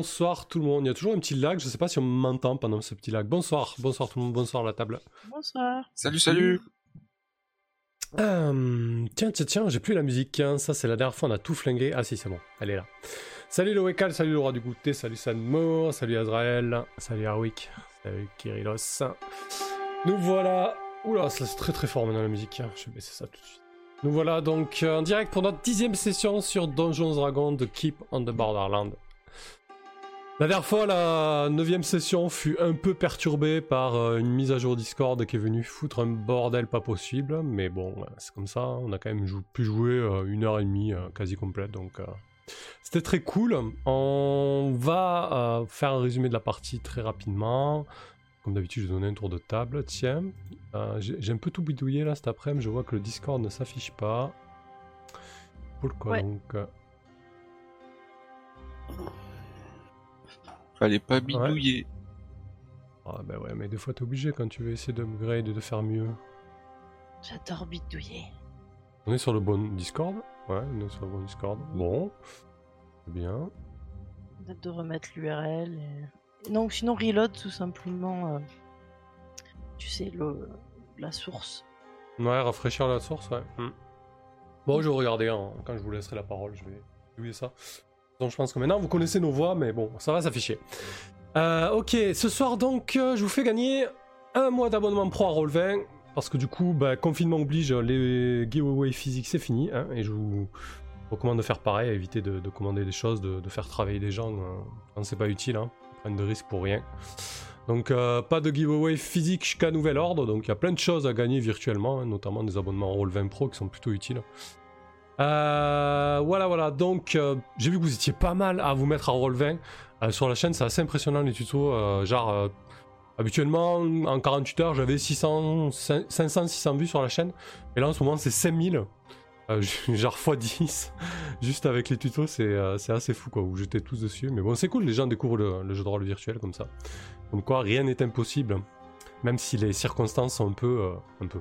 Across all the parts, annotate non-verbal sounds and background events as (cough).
Bonsoir tout le monde. Il y a toujours un petit lag. Je sais pas si on m'entend pendant ce petit lag. Bonsoir, bonsoir tout le monde. Bonsoir la table. Bonsoir. Salut, salut. Euh, tiens, tiens, tiens, j'ai plus la musique. hein. Ça, c'est la dernière fois, on a tout flingué. Ah, si, c'est bon. Elle est là. Salut le Wekal, salut le roi du goûter, salut Sanmo, salut Azrael, salut Arwick, salut Kyrilos. Nous voilà. Oula, ça c'est très très fort maintenant la musique. hein. Je vais baisser ça tout de suite. Nous voilà donc en direct pour notre dixième session sur Dungeons Dragons de Keep on the Borderland. La dernière fois, la neuvième session fut un peu perturbée par euh, une mise à jour Discord qui est venue foutre un bordel pas possible. Mais bon, c'est comme ça. On a quand même jou- pu jouer euh, une heure et demie euh, quasi complète. Donc c'était très cool. On va faire un résumé de la partie très rapidement. Comme d'habitude, je vais donner un tour de table. Tiens, j'ai un peu tout bidouillé là cet après-midi. Je vois que le Discord ne s'affiche pas. Pourquoi Ouais. donc Fallait pas bidouiller. Ah bah ouais, mais des fois t'es obligé quand tu veux essayer d'upgrade et de faire mieux. J'adore bidouiller. On est sur le bon Discord Ouais, on est sur le bon Discord. Bon, c'est bien. Peut-être de remettre l'URL. Et... Non, sinon reload tout simplement. euh, Tu sais, le... la source. Ouais, rafraîchir la source, ouais. Hmm. Bon, je vais regarder hein, quand je vous laisserai la parole, je vais oublier ça. Donc je pense que maintenant vous connaissez nos voix, mais bon, ça va s'afficher. Euh, ok, ce soir donc, euh, je vous fais gagner un mois d'abonnement pro à Roll20, parce que du coup, bah, confinement oblige, les giveaways physiques c'est fini, hein, et je vous recommande de faire pareil, éviter de, de commander des choses, de, faire travailler des gens euh, quand c'est pas utile, hein, prendre de risques pour rien. Donc pas de giveaway physique jusqu'à nouvel ordre, donc il y a plein de choses à gagner virtuellement, hein, notamment des abonnements Roll20 Pro qui sont plutôt utiles. Euh, voilà, voilà, donc euh, j'ai vu que vous étiez pas mal à vous mettre à Roll20. Euh, sur la chaîne, c'est assez impressionnant les tutos, euh, genre... Habituellement, en 48 heures, j'avais 600, 500, 600 vues sur la chaîne. Et là, en ce moment, c'est 5000. Euh, (laughs) genre x10. Juste avec les tutos, c'est assez fou, quoi. Vous jetez tous dessus. Mais bon, c'est cool, les gens découvrent le, jeu de rôle virtuel comme ça. Comme quoi, rien n'est impossible. Même si les circonstances sont un peu, un peu,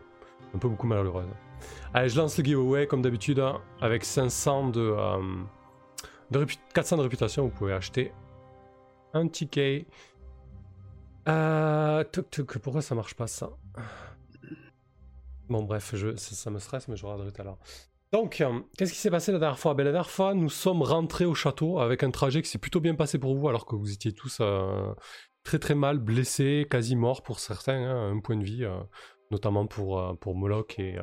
un peu beaucoup malheureuses. Allez, je lance le giveaway, comme d'habitude, hein, avec 500 de, euh, de répu- 400 de réputation. Vous pouvez acheter un ticket. Euh, tuc, tuc, pourquoi ça marche pas ça? Bon bref, je, ça, me stresse, mais je regarderai tout à l'heure. Donc, euh, qu'est-ce qui s'est passé la dernière fois? Ben, La dernière fois, nous sommes rentrés au château avec un trajet qui s'est plutôt bien passé pour vous, alors que vous étiez tous euh, très très mal, blessés, quasi morts pour certains, hein, un point de vie, notamment pour, pour Moloch et,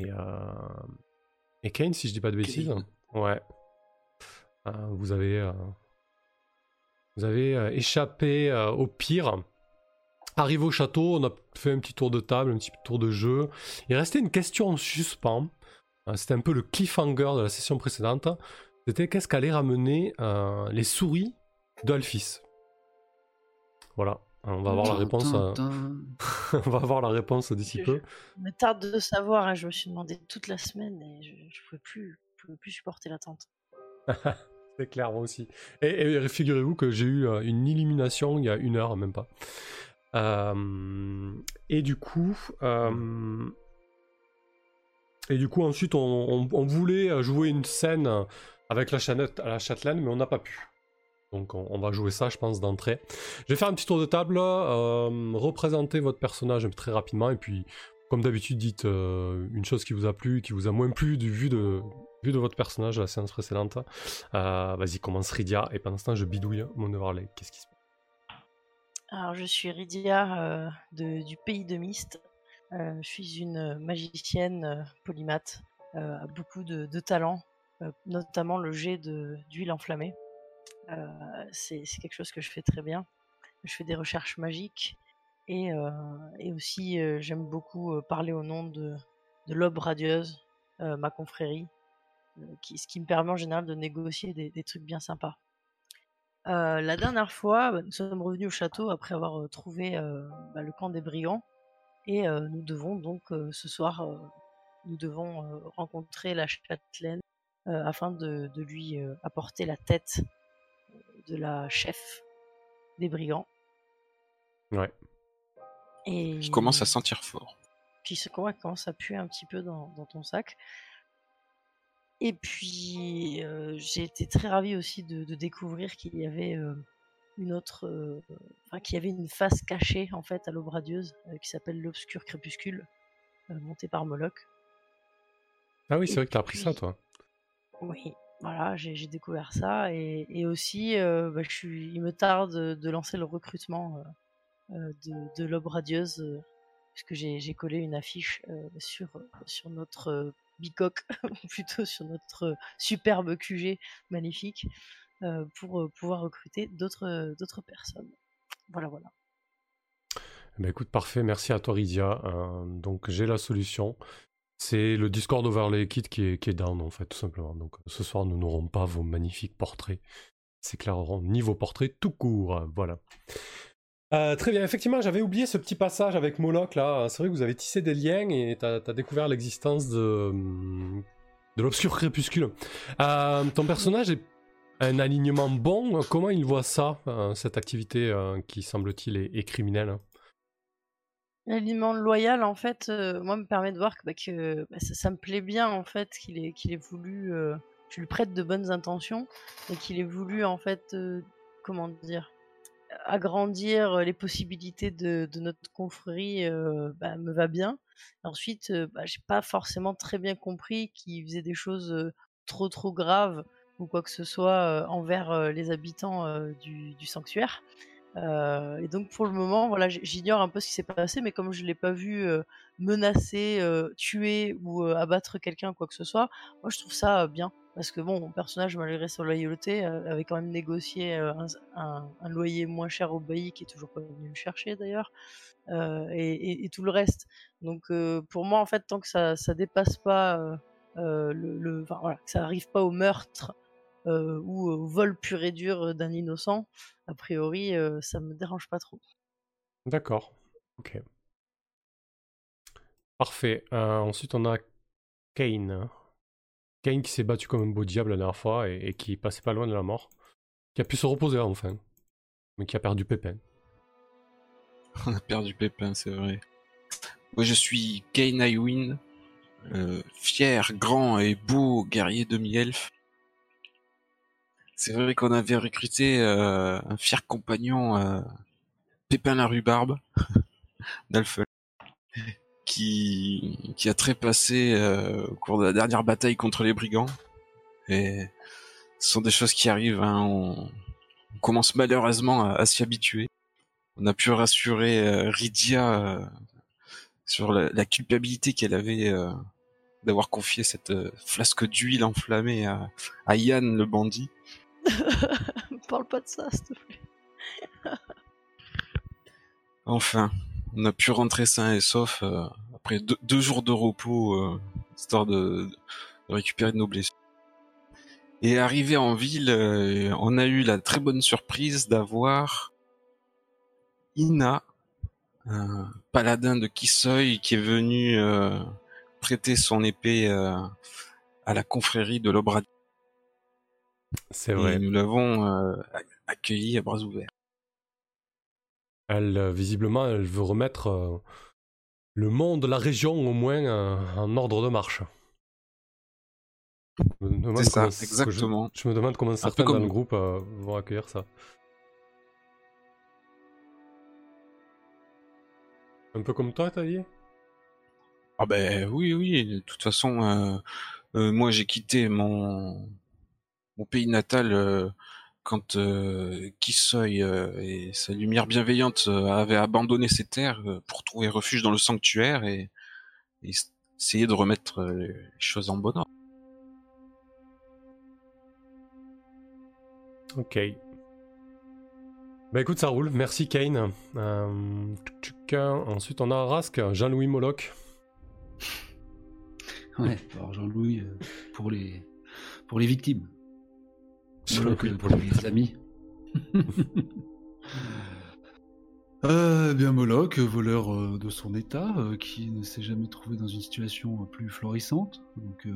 et, euh, et Kane, si je dis pas de bêtises. Kane. Ouais. Euh, vous avez... euh, vous avez échappé au pire. Arrivé au château, on a fait un petit tour de table, un petit tour de jeu. Il restait une question en suspens. C'était un peu le cliffhanger de la session précédente. C'était qu'est-ce qu'allait ramener euh, les souris d'Alphys Voilà. On va avoir la réponse. (laughs) on va avoir la réponse d'ici Je- peu. Il me tarde de savoir, hein, je me suis demandé toute la semaine et je, je pouvais plus, je pouvais plus supporter l'attente. (laughs) C'est clair, moi aussi. Et, et figurez-vous que j'ai eu euh, une illumination il y a une heure, même pas. Euh, et du coup, euh, et du coup ensuite on, on- on voulait jouer une scène avec la, chanette, la châtelaine, mais on n'a pas pu. Donc on, va jouer ça, je pense, d'entrée. Je vais faire un petit tour de table, euh, représenter votre personnage très rapidement, et puis, comme d'habitude, dites euh, une chose qui vous a plu, qui vous a moins plu du vu de, vu de votre personnage à la séance précédente. Euh, Vas-y, commence Rydia, et pendant ce temps, je bidouille mon overlay. Qu'est-ce qui se passe? Alors, je suis de- du pays de Mist. Je suis une magicienne polymathe, à beaucoup de, de talent, euh, notamment le jet de- d'huile enflammée. Euh, c'est quelque chose que je fais très bien. Je fais des recherches magiques et, euh, et aussi euh, j'aime beaucoup parler au nom de, de l'aube radieuse, ma confrérie, qui, ce qui me permet en général de négocier des, trucs bien sympas. La dernière fois, bah, nous sommes revenus au château après avoir trouvé bah, le camp des brigands et nous devons donc ce soir, nous devons rencontrer la châtelaine afin de, lui apporter la tête de la chef des brigands. Ouais. Et Je commence à sentir fort. puis ce qu'on commence à puer un petit peu dans, dans ton sac. Et puis, j'ai été très ravie aussi de, découvrir qu'il y avait une autre, enfin, qu'il y avait une face cachée en fait à l'aube radieuse qui s'appelle l'obscur crépuscule, montée par Moloch. Ah oui, c'est vrai que tu as appris ça, toi. Oui, voilà, j'ai découvert ça et, aussi, bah, je il me tarde de, lancer le recrutement de, de l'aube radieuse puisque j'ai collé une affiche sur, sur notre bicoque, (laughs) plutôt sur notre superbe QG magnifique, pour pouvoir recruter d'autres d'autres personnes. Voilà, voilà. Bah écoute, parfait, merci à toi Ridia. donc j'ai la solution. C'est le Discord Overlay Kit qui est, down en fait, tout simplement. Donc ce soir, nous n'aurons pas vos magnifiques portraits. C'est ni vos portraits tout court. Voilà. Euh, très bien, effectivement, j'avais oublié ce petit passage avec Moloch là. C'est vrai que vous avez tissé des liens et tu as, découvert l'existence de, de l'obscur crépuscule. Euh, ton personnage est un alignement bon. Comment il voit ça, euh, cette activité qui semble-t-il est, criminelle? L'alignement loyal, en fait, moi, me permet de voir que, bah, bah, ça, me plaît bien, en fait, qu'il ait, qu'il ait voulu. je lui prête de bonnes intentions et qu'il ait voulu, en fait, comment dire agrandir les possibilités de, notre confrérie bah, me va bien. Ensuite, bah, j'ai pas forcément très bien compris qu'il faisait des choses trop trop graves ou quoi que ce soit envers les habitants du, sanctuaire. Et donc pour le moment, voilà, j'ignore un peu ce qui s'est passé, mais comme je l'ai pas vu menacer, tuer ou abattre quelqu'un quoi que ce soit, moi je trouve ça bien parce que bon, mon personnage, malgré sa loyauté, euh, avait quand même négocié euh, un, loyer moins cher au bailli, qui est toujours pas venu me chercher d'ailleurs, euh, et, tout le reste. Donc pour moi, en fait, tant que ça, ça dépasse pas le, enfin, voilà, que ça arrive pas au meurtre ou au vol pur et dur d'un innocent, a priori, ça me dérange pas trop. D'accord. Ok. Parfait. ensuite, on a Kane. Kane qui s'est battu comme un beau diable la dernière fois et, qui passait pas loin de la mort, qui a pu se reposer enfin, mais qui a perdu Pépin. (laughs) On a perdu Pépin, c'est vrai. Moi je suis Kane Iwin, euh, fier, grand et beau guerrier demi-elfe. C'est vrai qu'on avait recruté euh, un fier compagnon, euh, Pépin la rhubarbe, (laughs) d'Alpha qui, qui a trépassé euh, au cours de la dernière bataille contre les brigands. Et ce sont des choses qui arrivent. Hein. On, commence malheureusement à, s'y habituer. On a pu rassurer euh, Rydia euh, sur la, culpabilité qu'elle avait euh, d'avoir confié cette flasque d'huile enflammée à, à Yann le bandit. Parle pas de ça, s'il te plaît. enfin, on a pu rentrer sain et sauf euh, après deux, jours de repos, euh, histoire de, récupérer nos blessures. Et arrivé en ville, euh, on a eu la très bonne surprise d'avoir Ina, un paladin de Kisoi, qui est venu prêter son épée à la confrérie de l'Obrad. C'est vrai. Et nous l'avons accueilli à bras ouverts. Elle, euh, visiblement, elle veut remettre euh, le monde, la région au moins euh, en ordre de marche. C'est ça, exactement. Je, me demande comment certains dans le groupe vont accueillir ça. Un peu comme toi, t'as dit Ah ben oui, oui. De toute façon, moi j'ai quitté mon mon pays natal quand euh, Kisoy euh, et sa lumière bienveillante euh, avaient abandonné ses terres euh, pour trouver refuge dans le sanctuaire et, essayer de remettre les choses en bon ordre. Ok. Bah écoute, ça roule. Merci Kane. ensuite, on a Rask, Jean-Louis Moloch. Ouais, alors Jean-Louis pour les pour les victimes. Moloch pour les amis. (laughs) euh, bien Moloch, voleur euh, de son état, euh, qui ne s'est jamais trouvé dans une situation plus florissante. Donc, euh,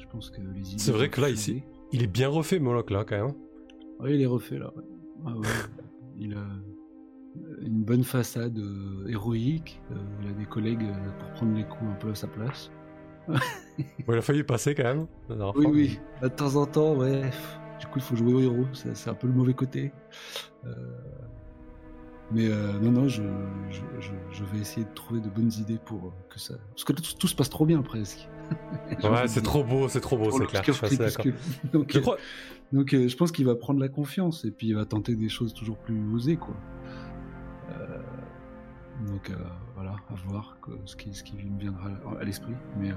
je pense que les C'est vrai que là, ici, il est bien refait, Moloch, là, quand même. Oui, il est refait, là. Ah, il a une bonne façade héroïque. il a des collègues pour prendre les coups un peu à sa place. (laughs) il a failli passer quand même. Oui, fois. oui, de temps en temps, ouais. Du coup, il faut jouer au héros, c'est un peu le mauvais côté. Euh, Mais euh, non, non, je, je, je, je vais essayer de trouver de bonnes idées pour euh, que ça. Parce que tout, tout se passe trop bien presque. (laughs) Ouais, c'est trop beau, c'est trop beau, c'est clair. Cœur je suis assez d'accord. crépuscule. (laughs) Donc, Je euh, crois. donc euh, je pense qu'il va prendre la confiance et puis il va tenter des choses toujours plus osées, quoi. Euh, donc euh, voilà, à voir que- ce, qui, ce qui me viendra à l'esprit. Mais euh,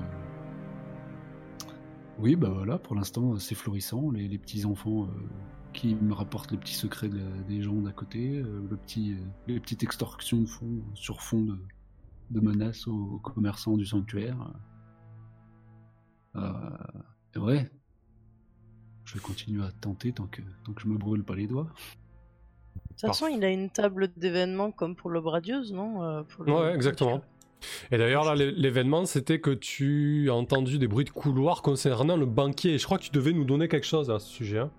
oui, bah voilà, pour l'instant c'est florissant. Les, les petits enfants euh, qui me rapportent les petits secrets de- des gens d'à côté, euh, le petit, euh, les petites extorsions de fonds sur fond de, de menaces aux, aux commerçants du sanctuaire. Euh, et ouais, je vais continuer à tenter tant que, tant que je me brûle pas les doigts. De toute façon, il a une table d'événements comme pour l'aube radieuse, non euh, pour le- Ouais, exactement. Et d'ailleurs, là, l'é- l'événement, c'était que tu as entendu des bruits de couloir concernant le banquier. Et je crois que tu devais nous donner quelque chose à ce sujet. hein.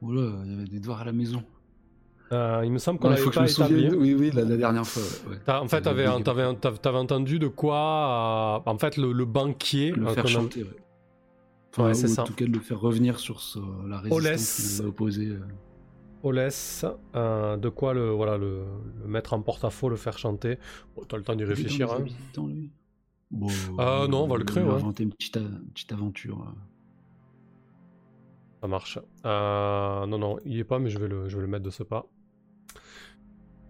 Oula, il y avait des devoirs à la maison. Euh, il me semble qu'on il n'avait faut que je pas établi. Oui, oui, la, la dernière fois. ouais, ouais. T'as- en fait, t'avais, t'avais, t'avais- t'avais entendu de quoi euh, En fait, le, le banquier. Le euh, faire a- chanter, ouais. Ouais, c'est ou ça. En tout cas, de le faire revenir sur ce- la résistance qu'il a opposée. euh. Olès, euh, de quoi le, voilà, le, le mettre en porte-à-faux, le faire chanter. Bon, t'as le temps d'y réfléchir. hein. habitants, lui Bon, Ah, non, on va le créer, lui ouais. inventer une petite, a- une petite aventure. euh. Ça marche. Euh, non, non, il y est pas, mais je vais le, je vais le mettre de ce pas.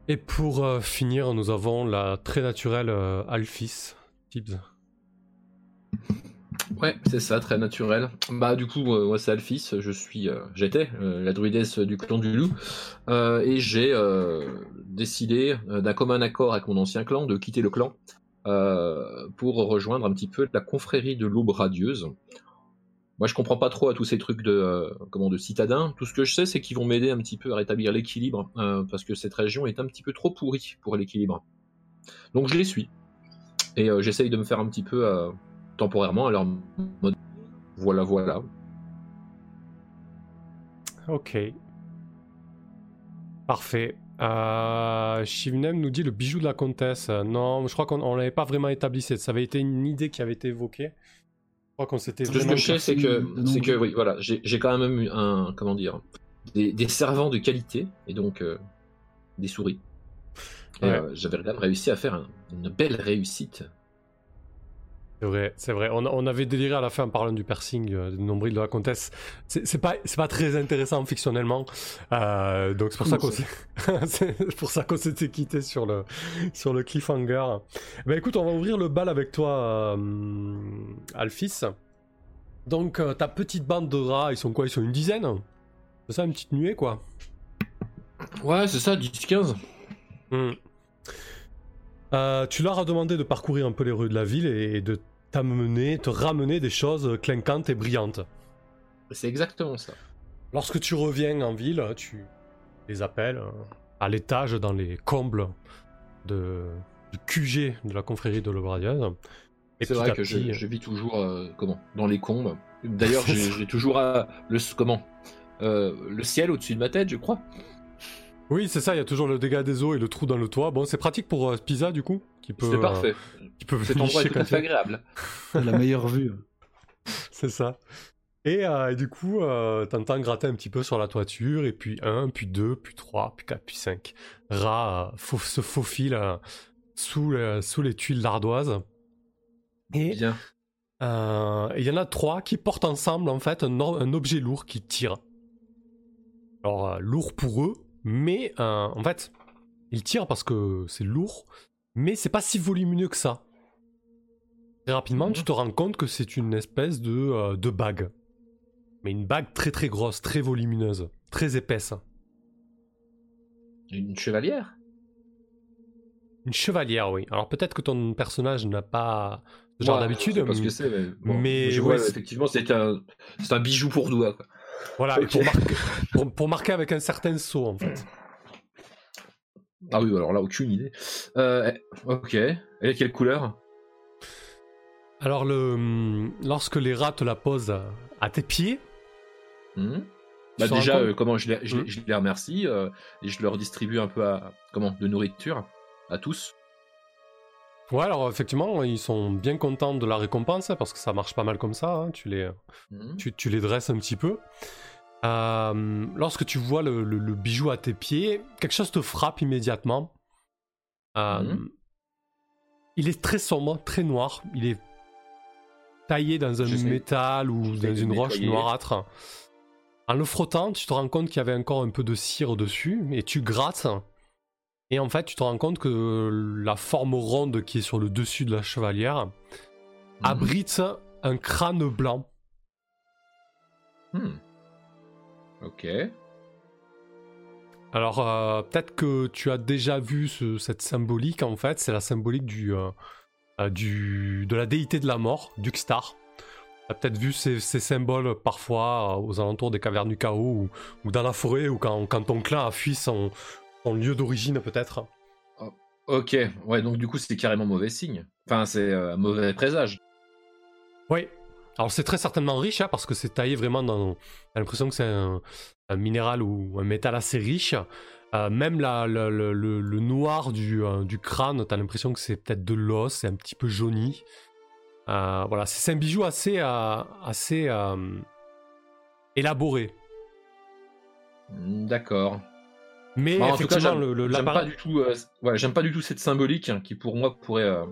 Et pour euh, finir, nous avons la très naturelle euh, Alphys. Tibbs. Ouais, c'est ça, très naturel. Bah du coup, euh, moi c'est Alphys, je suis, euh, j'étais euh, la druidesse du clan du loup, et j'ai décidé d'un commun accord avec mon ancien clan de quitter le clan pour rejoindre un petit peu la confrérie de l'aube radieuse. Moi, je comprends pas trop à tous ces trucs de comment de citadins. Tout ce que je sais, c'est qu'ils vont m'aider un petit peu à rétablir l'équilibre parce que cette région est un petit peu trop pourrie pour l'équilibre. Donc je les suis et j'essaye de me faire un petit peu temporairement à leur mode. Voilà, voilà. Ok. Parfait. Euh, Shivnem nous dit le bijou de la comtesse. Non, je crois qu'on on l'avait pas vraiment établi. Ça avait été une idée qui avait été évoquée. Je crois qu'on s'était ce que je sais, c'est que, c'est que, oui, voilà, j'ai quand même eu un, comment dire, des, des servants de qualité et donc euh, des souris. Ouais. euh, j'avais quand même réussi à faire un- une belle réussite. C'est vrai, c'est vrai. On, on avait déliré à la fin en parlant du piercing euh, du nombril de la comtesse. C'est pas, pas très intéressant fictionnellement. Euh, donc c'est pour (laughs) pour ça qu'on s'était quitté sur le, sur le cliffhanger. Ben écoute, on va ouvrir le bal avec toi, euh, Alphys. Donc euh, ta petite bande de rats, ils sont quoi? Ils sont une dizaine? C'est ça, une petite nuée quoi? Ouais, c'est ça, 10-15. Hmm. Euh, tu leur as demandé de parcourir un peu les rues de la ville et de t'amener, te ramener des choses clinquantes et brillantes. C'est exactement ça. Lorsque tu reviens en ville, tu les appelles euh, à l'étage dans les combles de, du QG de la confrérie de l'Obradieuse. Et C'est vrai que je, petit, je vis toujours euh, comment dans les combes. D'ailleurs, (laughs) j'ai j'ai toujours euh, le comment euh, le ciel au-dessus de ma tête, je crois. Oui, c'est ça, il y a toujours le dégât des eaux et le trou dans le toit. Bon, c'est pratique pour euh, Pisa du coup, qui peut, C'est euh, parfait. qui peut Cet endroit est tout à fait agréable. la meilleure vue. (laughs) C'est ça. Et, euh, et du coup, euh, t'entends gratter un petit peu sur la toiture, et puis un, puis deux, puis trois, puis quatre, puis cinq. Rats euh, fau- se faufilent euh, sous, le- sous les tuiles d'ardoise. Et Bien. euh, il y en a trois qui portent ensemble, en fait, un, or- un objet lourd qui tire. Alors, euh, lourd pour eux, mais euh, en fait, ils tirent parce que c'est lourd, mais c'est pas si volumineux que ça. Très rapidement, Mhm. tu te rends compte que c'est une espèce de, euh, de bague. Mais une bague très très grosse, très volumineuse, très épaisse. Une chevalière? Une chevalière, oui. Alors peut-être que ton personnage n'a pas ce genre Ouais, d'habitude. je sais pas ce que c'est, mais, bon, mais je vois effectivement c'est un, c'est un bijou pour doigt. Quoi. Voilà, pour, marquer, pour, pour marquer avec un certain saut en fait. Ah oui, alors là aucune idée. Euh, ok. Elle est quelle couleur? Alors le, lorsque les rats te la posent à, tes pieds, Hmm Bah déjà, euh, comment je les, je, les- Hmm. je les remercie euh, et je leur distribue un peu à, comment de nourriture à tous. Ouais, alors effectivement, ils sont bien contents de la récompense parce que ça marche pas mal comme ça. hein, Tu, les, Mhm. tu, tu les dresses un petit peu. Euh, lorsque tu vois le, le- le bijou à tes pieds, quelque chose te frappe immédiatement. Euh, Mhm. Il est très sombre, très noir. Il est taillé dans un métal ou dans une roche noirâtre. En le frottant, tu te rends compte qu'il y avait encore un peu de cire dessus et tu grattes. Et en fait, tu te rends compte que la forme ronde qui est sur le dessus de la chevalière Mhm. abrite un crâne blanc. Hmm. Ok. Alors, euh, peut-être que tu as déjà vu ce- cette symbolique, en fait, c'est la symbolique du, euh, euh, du, de la déité de la mort, Duxtar. Tu as peut-être vu ces, ces symboles parfois euh, aux alentours des cavernes du chaos ou, ou dans la forêt ou quand, quand ton clan a fui son, son lieu d'origine, peut-être. Ok. Ouais, donc du coup, c'est carrément mauvais signe. Enfin, c'est euh, un mauvais présage. Oui. Alors, c'est très certainement riche hein, parce que c'est taillé vraiment dans. T'as l'impression que c'est un, un minéral ou un métal assez riche. Euh, même la, la- le, le- le noir du, euh, du crâne, t'as l'impression que c'est peut-être de l'os, c'est un petit peu jauni. Euh, voilà, c'est un bijou assez, assez élaboré. D'accord. Mais en tout cas, j'aime pas du tout. euh, ouais, j'aime pas du tout cette symbolique hein, qui, pour moi, pourrait, euh,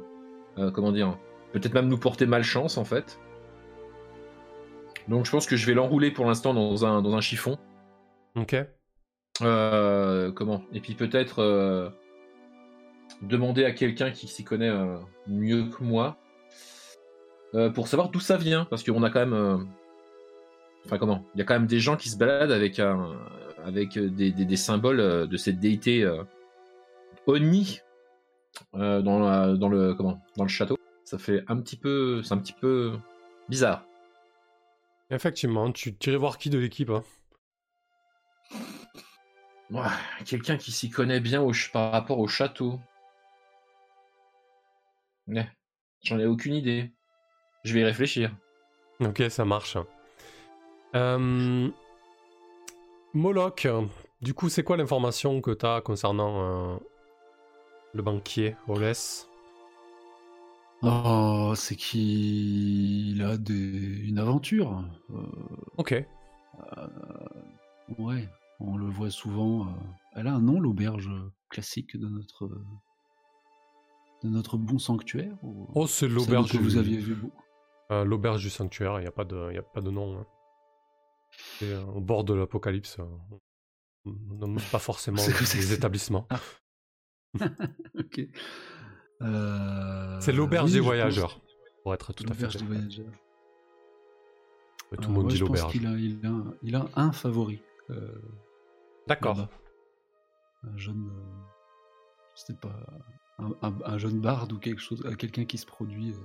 euh, comment dire, peut-être même nous porter malchance en fait. Donc, je pense que je vais l'enrouler pour l'instant dans un dans un chiffon. Ok. Comment? Et puis peut-être demander à quelqu'un qui s'y connaît mieux que moi pour savoir d'où ça vient, parce qu'on a quand même, enfin comment? Il y a quand même des gens qui se baladent avec un, avec des, des- des symboles euh, de cette déité euh, Oni euh, dans, la- dans le comment Dans le château. Ça fait un petit peu, c'est un petit peu bizarre. Effectivement, tu irais voir qui de l'équipe hein Ouais, quelqu'un qui s'y connaît bien au par rapport au château. Ouais, j'en ai aucune idée. Je vais y réfléchir. Ok, ça marche. Euh... Moloch, du coup, c'est quoi l'information que tu as concernant euh, le banquier Olès Oh, c'est qu'il a des... une aventure. Euh, Ok. ouais, on le voit souvent. euh, Elle a un nom, l'auberge classique de notre de notre bon sanctuaire. ou- Oh, c'est l'auberge que du... vous aviez vu. euh, l'auberge du sanctuaire, il n'y a, pas de- y a pas de nom. hein. C'est euh, au bord de l'apocalypse. euh, On pas forcément les établissements. (laughs) Ok. Euh, C'est l'auberge oui, des voyageurs, pense- pour être tout à fait L'auberge des exact. voyageurs. Tout Euh, le monde ouais, dit je pense l'auberge. qu'il a, il a, un- il a un favori. euh, D'accord. Un jeune. euh, je sais pas. Un, un- un jeune barde ou quelque chose. euh, Quelqu'un qui se produit. euh,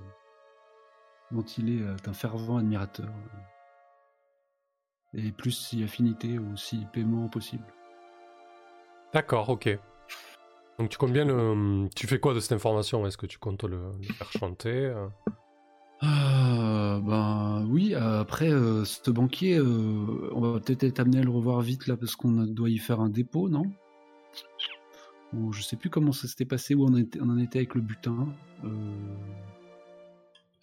dont il est euh, un fervent admirateur. Et plus si affinité ou si paiement possible. D'accord, ok. Donc tu comptes bien le... Tu fais quoi de cette information? Est-ce que tu comptes le, le faire chanter euh? Ah, ben oui, après, euh, ce banquier, euh, on va peut-être être amené à le revoir vite là parce qu'on doit y faire un dépôt, non? Bon, Je sais plus comment ça s'était passé, où on, était- on en était avec le butin. Euh,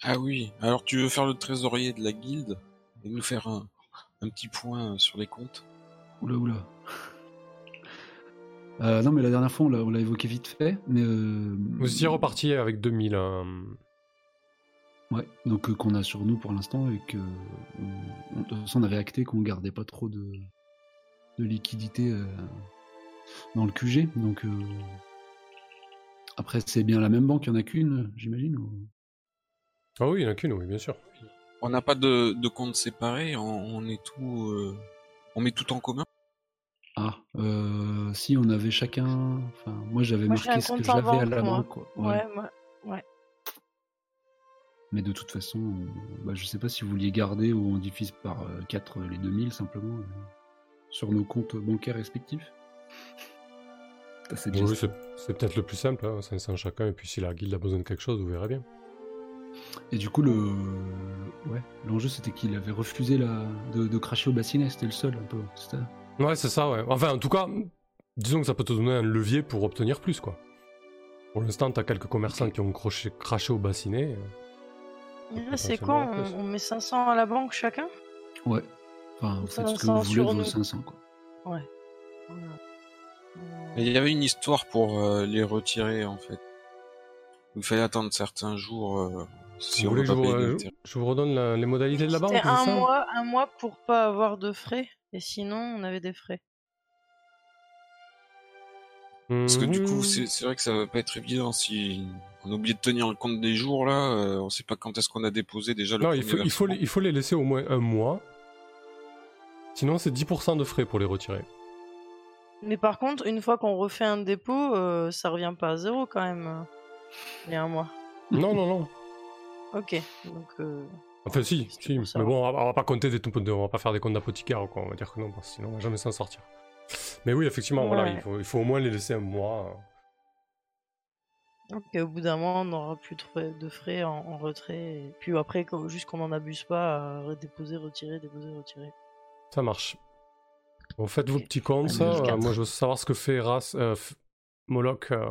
Ah oui, alors tu veux faire le trésorier de la guilde et nous faire un, un petit point sur les comptes Oula, oula. (laughs) Euh, non, mais la dernière fois, on l'a évoqué vite fait, mais... euh, Vous étiez reparti avec 2000. euh, Ouais, donc euh, qu'on a sur nous pour l'instant et que on, on- de toute façon, on avait acté qu'on gardait pas trop de, de liquidité euh, dans le QG. Donc euh, après, c'est bien la même banque, il y en a qu'une, j'imagine. ou- Ah oui, il n'y en a qu'une, oui, bien sûr. On n'a pas de, de compte séparé, on, on est tout, euh, on met tout en commun. Ah, euh, si on avait chacun. Enfin, moi j'avais Moi, marqué ce que j'avais à la moi. banque. Quoi. Ouais. Ouais, moi. Mais de toute façon, euh, bah, je sais pas si vous vouliez garder ou on divise par 4 les 2000 simplement euh, sur nos comptes bancaires respectifs. Oui, c'est peut-être le plus simple, hein, 500 chacun, et puis si la guilde a besoin de quelque chose, vous verrez bien. Et du coup, le, ouais, l'enjeu c'était qu'il avait refusé la... de, de cracher au bassinet, c'était le seul un peu. Ouais, c'est ça, ouais. Enfin, en tout cas, disons que ça peut te donner un levier pour obtenir plus, quoi. Pour l'instant, t'as quelques commerçants qui ont croché- craché au bassinet. Et là, c'est quoi on, on met 500 à la banque chacun? Ouais. Enfin, vous Ça, faites ce que vous voulez de sur vos nous. 500, quoi. Voilà. Mais il y avait une histoire pour euh, les retirer en fait. Il fallait attendre certains jours. euh, si vous on voulez je vous, euh, je vous redonne la- les modalités de la banque C'était c'est un ça mois, un mois pour pas avoir de frais. Et sinon, on avait des frais. Parce que du coup, Mhm. c'est vrai que ça va pas être évident si on oublie de tenir compte des jours là. euh, on sait pas quand est-ce qu'on a déposé déjà le Non, il faut, il, faut les, il faut les laisser au moins un mois. Sinon, c'est 10% de frais pour les retirer. Mais par contre, une fois qu'on refait un dépôt, euh, ça revient pas à zéro quand même. Il y a un mois. Non, non, non. Ok. Donc, euh, Enfin, si, si. Mais bon, on va, on va pas compter des on va pas faire des comptes d'apothicaire, quoi. On va dire que non, parce que sinon, on va jamais s'en sortir. Mais oui, effectivement, voilà, il faut, il faut au moins les laisser un mois. ok, au bout d'un mois, on n'aura plus de frais, de frais en, en retrait. Et puis après, quand- juste qu'on n'en abuse pas, à redéposer, retirer, déposer, retirer. Ça marche. Bon, faites vos petits comptes, Euh, moi, je veux savoir ce que fait Ras, euh, Moloch euh,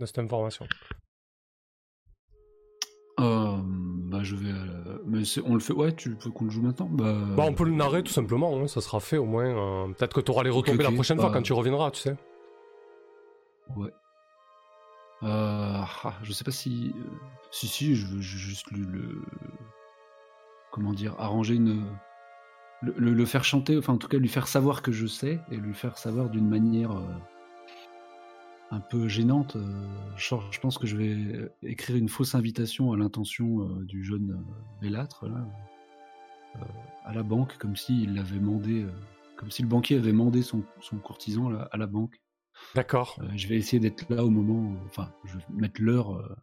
de cette information. Mais on le fait. Ouais, tu veux qu'on le joue maintenant bah, Bah, on peut le narrer tout simplement, hein, ça sera fait au moins. euh, Peut-être que tu auras les retombées la prochaine fois bah- quand tu reviendras, tu sais. Ouais. Euh, ah, je sais pas si. euh, Si, si, je veux ju- juste le. le- Comment dire Arranger une. Le, le- le faire chanter, enfin en tout cas lui faire savoir que je sais et lui faire savoir d'une manière euh, un peu gênante. euh, je pense que je vais écrire une fausse invitation à l'intention euh, du jeune Bellâtre là, euh, à la banque, comme s'il l'avait mandé, comme si le banquier avait mandé son, son courtisan là, à la banque. D'accord. Euh, je vais essayer d'être là au moment, où- enfin, je vais mettre l'heure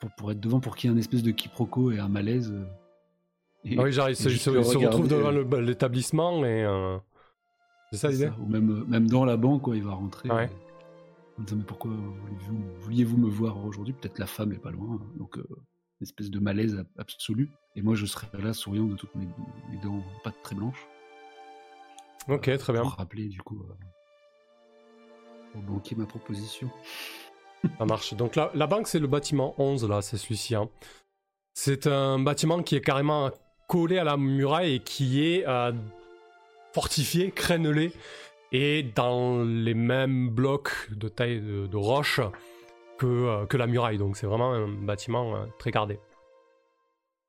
pour, pour être devant, pour qu'il y ait un espèce de quiproquo et un malaise. euh, et- Ah oui, genre, il se, se- retrouve devant euh, bah, l'établissement et. euh, C'est ça l'idée? Ou même, même dans la banque, quoi, il va rentrer. Ouais. En disant, mais pourquoi vouliez-vous, me voir aujourd'hui? Peut-être la femme est pas loin. hein. Donc, euh, une espèce de malaise ab- absolu. Et moi, je serai là, souriant de toutes mes, mes dents pas très blanches. Ok, très bien. Pour rappeler, du coup, euh, au banquier ma proposition. (laughs) Ça marche. Donc la, la banque, c'est le bâtiment 11, là, c'est celui-ci. hein. C'est un bâtiment qui est carrément collé à la muraille et qui est euh, fortifié, crénelé, et dans les mêmes blocs de taille de, de roche que, euh, que la muraille. Donc c'est vraiment un bâtiment euh, très gardé.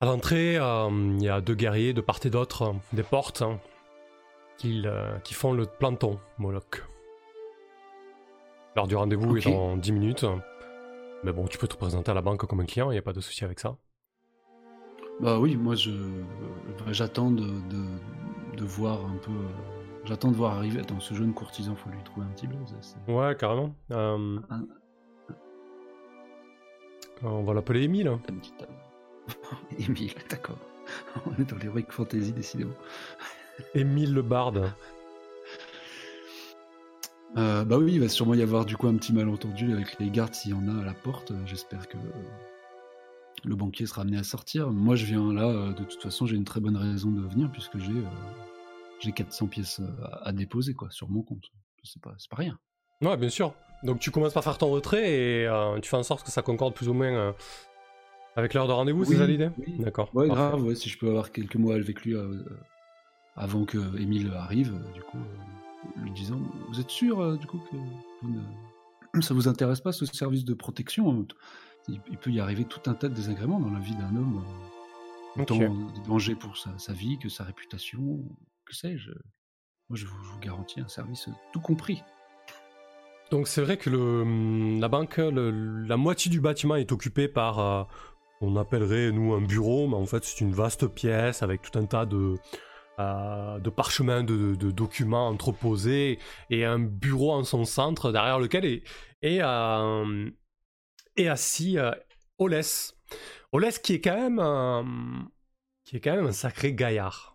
À l'entrée, euh, il y a deux guerriers de part et d'autre des portes hein, qui, euh, qui font le planton, Moloch. L'heure du rendez-vous est dans 10 minutes. Mais bon, tu peux te présenter à la banque comme un client, il n'y a pas de souci avec ça. Bah oui, moi je j'attends de, de, de voir un peu. Euh, J'attends de voir arriver. Attends, ce jeune courtisan, faut lui trouver un petit blaze. Ouais, carrément. Euh, Un, on va l'appeler. (laughs) Émile, d'accord. On est dans l'heroic fantasy, décidément. Émile le barde. Euh, bah oui, il va sûrement y avoir du coup un petit malentendu avec les gardes s'il y en a à la porte. Euh, J'espère que euh, le banquier sera amené à sortir. Moi, je viens là. euh, De toute façon, j'ai une très bonne raison de venir puisque j'ai euh, j'ai 400 pièces euh, à, à déposer quoi sur mon compte. C'est pas pas rien. Ouais, bien sûr. Donc tu commences par faire ton retrait et euh, tu fais en sorte que ça concorde plus ou moins euh, avec l'heure de rendez-vous, c'est ça l'idée? oui. D'accord. Ouais, parfait. grave. Ouais, si je peux avoir quelques mots avec lui euh, avant que Émile arrive, du coup, lui disant, vous êtes sûr du coup que vous ne- (clears throat) ça vous intéresse pas ce service de protection hein il, il peut y arriver tout un tas de désagréments dans la vie d'un homme, euh, autant Ok. des dangers pour sa, sa vie que sa réputation, que sais-je. Je vous, garantis un service euh, tout compris. Donc c'est vrai que le, hum, la banque, la moitié du bâtiment est occupée par, euh, on appellerait nous un bureau, mais en fait c'est une vaste pièce avec tout un tas de, euh, parchemins, de, documents entreposés et un bureau en son centre derrière lequel est, euh, assis euh, Olès. Olès qui est quand même qui est quand même un sacré gaillard.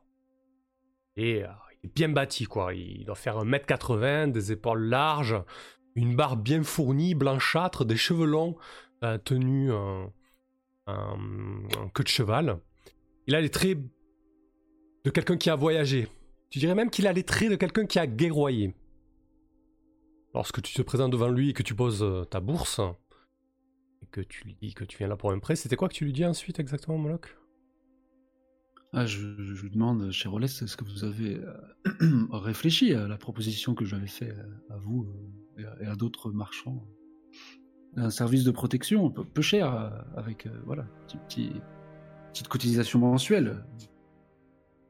Et euh, il est bien bâti quoi, il doit faire 1m80, des épaules larges, une barbe bien fournie, blanchâtre, des cheveux longs, euh, tenus en, en- en queue de cheval. Il a les traits de quelqu'un qui a voyagé. Tu dirais même qu'il a les traits de quelqu'un qui a guerroyé. Lorsque tu te présentes devant lui et que tu poses euh, ta bourse, que tu lui dis que tu viens là pour un prêt. C'était quoi que tu lui dis ensuite exactement, Moloch? Ah, je, lui demande, cher Olès, est-ce que vous avez euh, (clears throat) réfléchi à la proposition que j'avais faite à vous euh, et à, d'autres marchands Un service de protection peu, cher, euh, avec voilà, petit, petit- petite cotisation mensuelle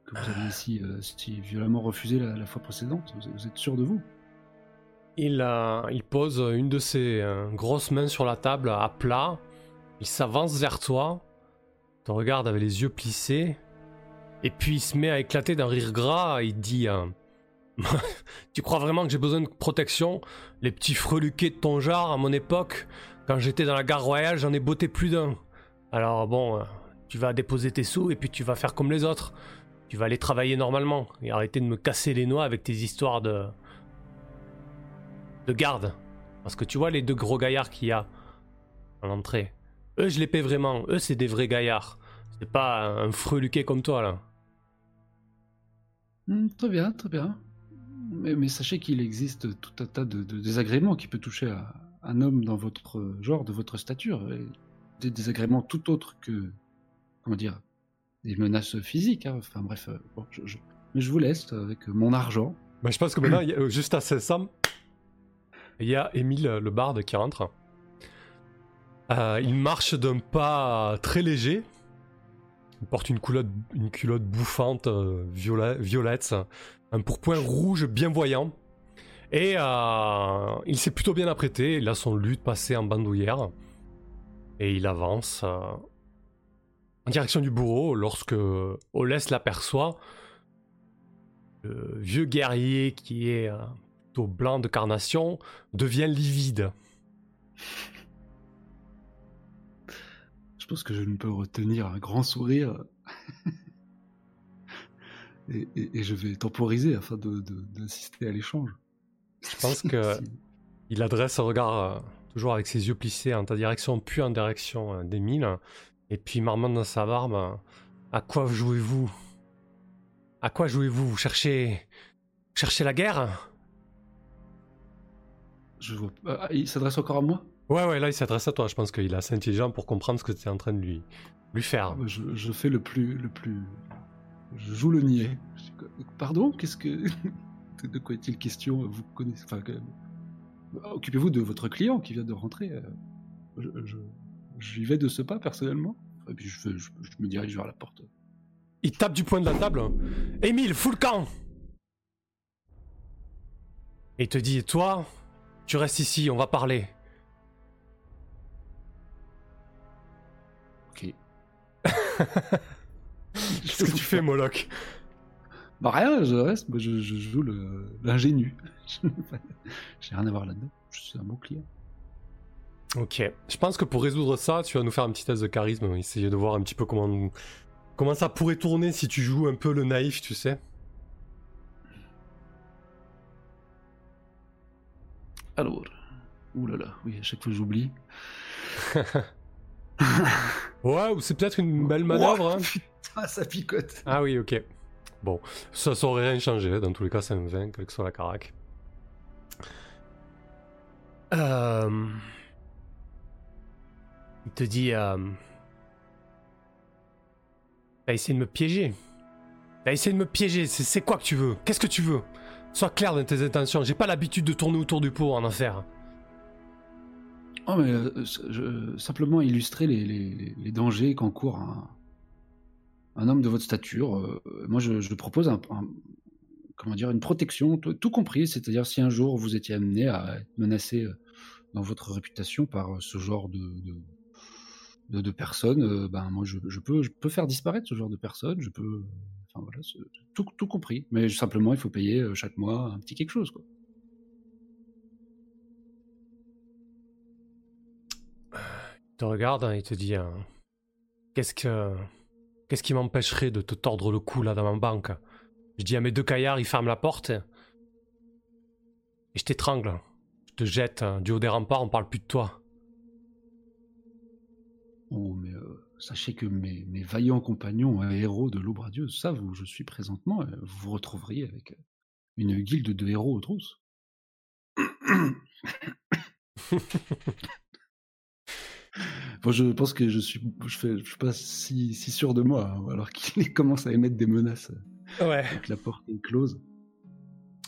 que vous avez si, si violemment refusé la, fois précédente? Vous, vous êtes sûr de vous? Il, il pose une de ses grosses mains sur la table à plat. Il s'avance vers toi, te regarde avec les yeux plissés, et puis il se met à éclater d'un rire gras. Il dit euh, (laughs) Tu crois vraiment que j'ai besoin de protection? Les petits freluquets de ton genre, à mon époque, quand j'étais dans la gare royale, j'en ai botté plus d'un. Alors bon, euh, tu vas déposer tes sous et puis tu vas faire comme les autres. Tu vas aller travailler normalement et arrêter de me casser les noix avec tes histoires de de garde. Parce que tu vois les deux gros gaillards qu'il y a à l'entrée. Eux, je les paie vraiment. Eux, c'est des vrais gaillards. C'est pas un freluquet comme toi, là. Hmm, Très bien, très bien. Mais, sachez qu'il existe tout un tas de, désagréments qui peut toucher à un homme dans votre genre, de votre stature. des désagréments tout autres que, comment dire, des menaces physiques. hein. Enfin bref, euh, je, mais je vous laisse avec mon argent. Bah, je pense que maintenant, a- juste à 500, il y a Émile, le barde, qui rentre. Euh, il marche d'un pas très léger. Il porte une culotte, bouffante, euh, violet- violette, un pourpoint rouge bien voyant. Et euh, il s'est plutôt bien apprêté. Il a son lutte passé en bandoulière. Et il avance euh, en direction du bourreau lorsque Olès l'aperçoit. Le vieux guerrier qui est plutôt blanc de carnation devient livide. Je pense que je ne peux retenir un grand sourire. (laughs) et, et- et je vais temporiser afin de- de- d'assister à l'échange. Je pense que (laughs) il adresse un regard euh, toujours avec ses yeux plissés en ta direction, puis en direction euh, d'Emile. Et puis marmonne dans sa barbe euh, À quoi jouez-vous? À quoi jouez-vous? Vous cherchez. vous cherchez la guerre? Je vois... Ah, il s'adresse encore à moi? Ouais, ouais, là il s'adresse à toi. Je pense qu'il est assez intelligent pour comprendre ce que tu es en train de lui, lui faire. Je, je fais le plus, le plus. Je joue le niais. Pardon, qu'est-ce que. (laughs) de- quoi est-il question? Vous connaissez. Enfin, occupez-vous de votre client qui vient de rentrer. euh, Je, je, j'y vais de ce pas personnellement. Et puis je, je me dirige vers la porte. Il tape du poing de la table. Émile, fous le camp Et il te dit, toi, tu restes ici, on va parler. (laughs) Qu'est-ce que tu fais, Moloch? Bah rien, je reste. je, je joue l'ingénu. (laughs) J'ai rien à voir là-dedans. Je suis un bon client. Ok. Je pense que pour résoudre ça, tu vas nous faire un petit test de charisme, essayer de voir un petit peu comment, comment ça pourrait tourner si tu joues un peu le naïf, tu sais. Alors. Là là, oui, à chaque fois j'oublie. (laughs) Ouais, ou c'est peut-être une belle manœuvre. hein. Putain, ça picote. Ah oui, ok. Bon, ça, ça aurait rien changé. Dans tous les cas, c'est un 20, quelle que soit la carac. Euh... Il te dit... Euh... T'as essayé de me piéger. T'as essayé de me piéger. C'est quoi que tu veux? Qu'est-ce que tu veux? Sois clair dans tes intentions. J'ai pas l'habitude de tourner autour du pot en affaires. Oh, mais euh, simplement illustrer les, les- les dangers qu'encourt un, un homme de votre stature. Euh, moi, je, propose un, comment dire, une protection, tout, compris. C'est-à-dire, si un jour vous étiez amené à être menacé euh, dans votre réputation par ce genre de, personnes, euh, ben moi, je, je peux, peux faire disparaître ce genre de personnes. Je peux, enfin voilà, tout, tout compris. Mais simplement, il faut payer euh, chaque mois un petit quelque chose, quoi. Te regarde et il te dit... euh, Qu'est-ce que... Qu'est-ce qui m'empêcherait de te tordre le cou là dans ma banque? Je dis à mes deux caillards, ils ferment la porte. Et je t'étrangle. Je te jette du haut des remparts, on parle plus de toi. Oh, mais euh, sachez que mes, mes vaillants compagnons euh, héros de l'aube radieuse savent où je suis présentement. euh, vous vous retrouveriez avec euh, une guilde de héros aux trousses. (laughs) (laughs) Bon, je pense que je suis, je fais, je suis pas si, si sûr de moi, hein, alors qu'il (laughs) commence à émettre des menaces. Ouais. Donc la porte est close.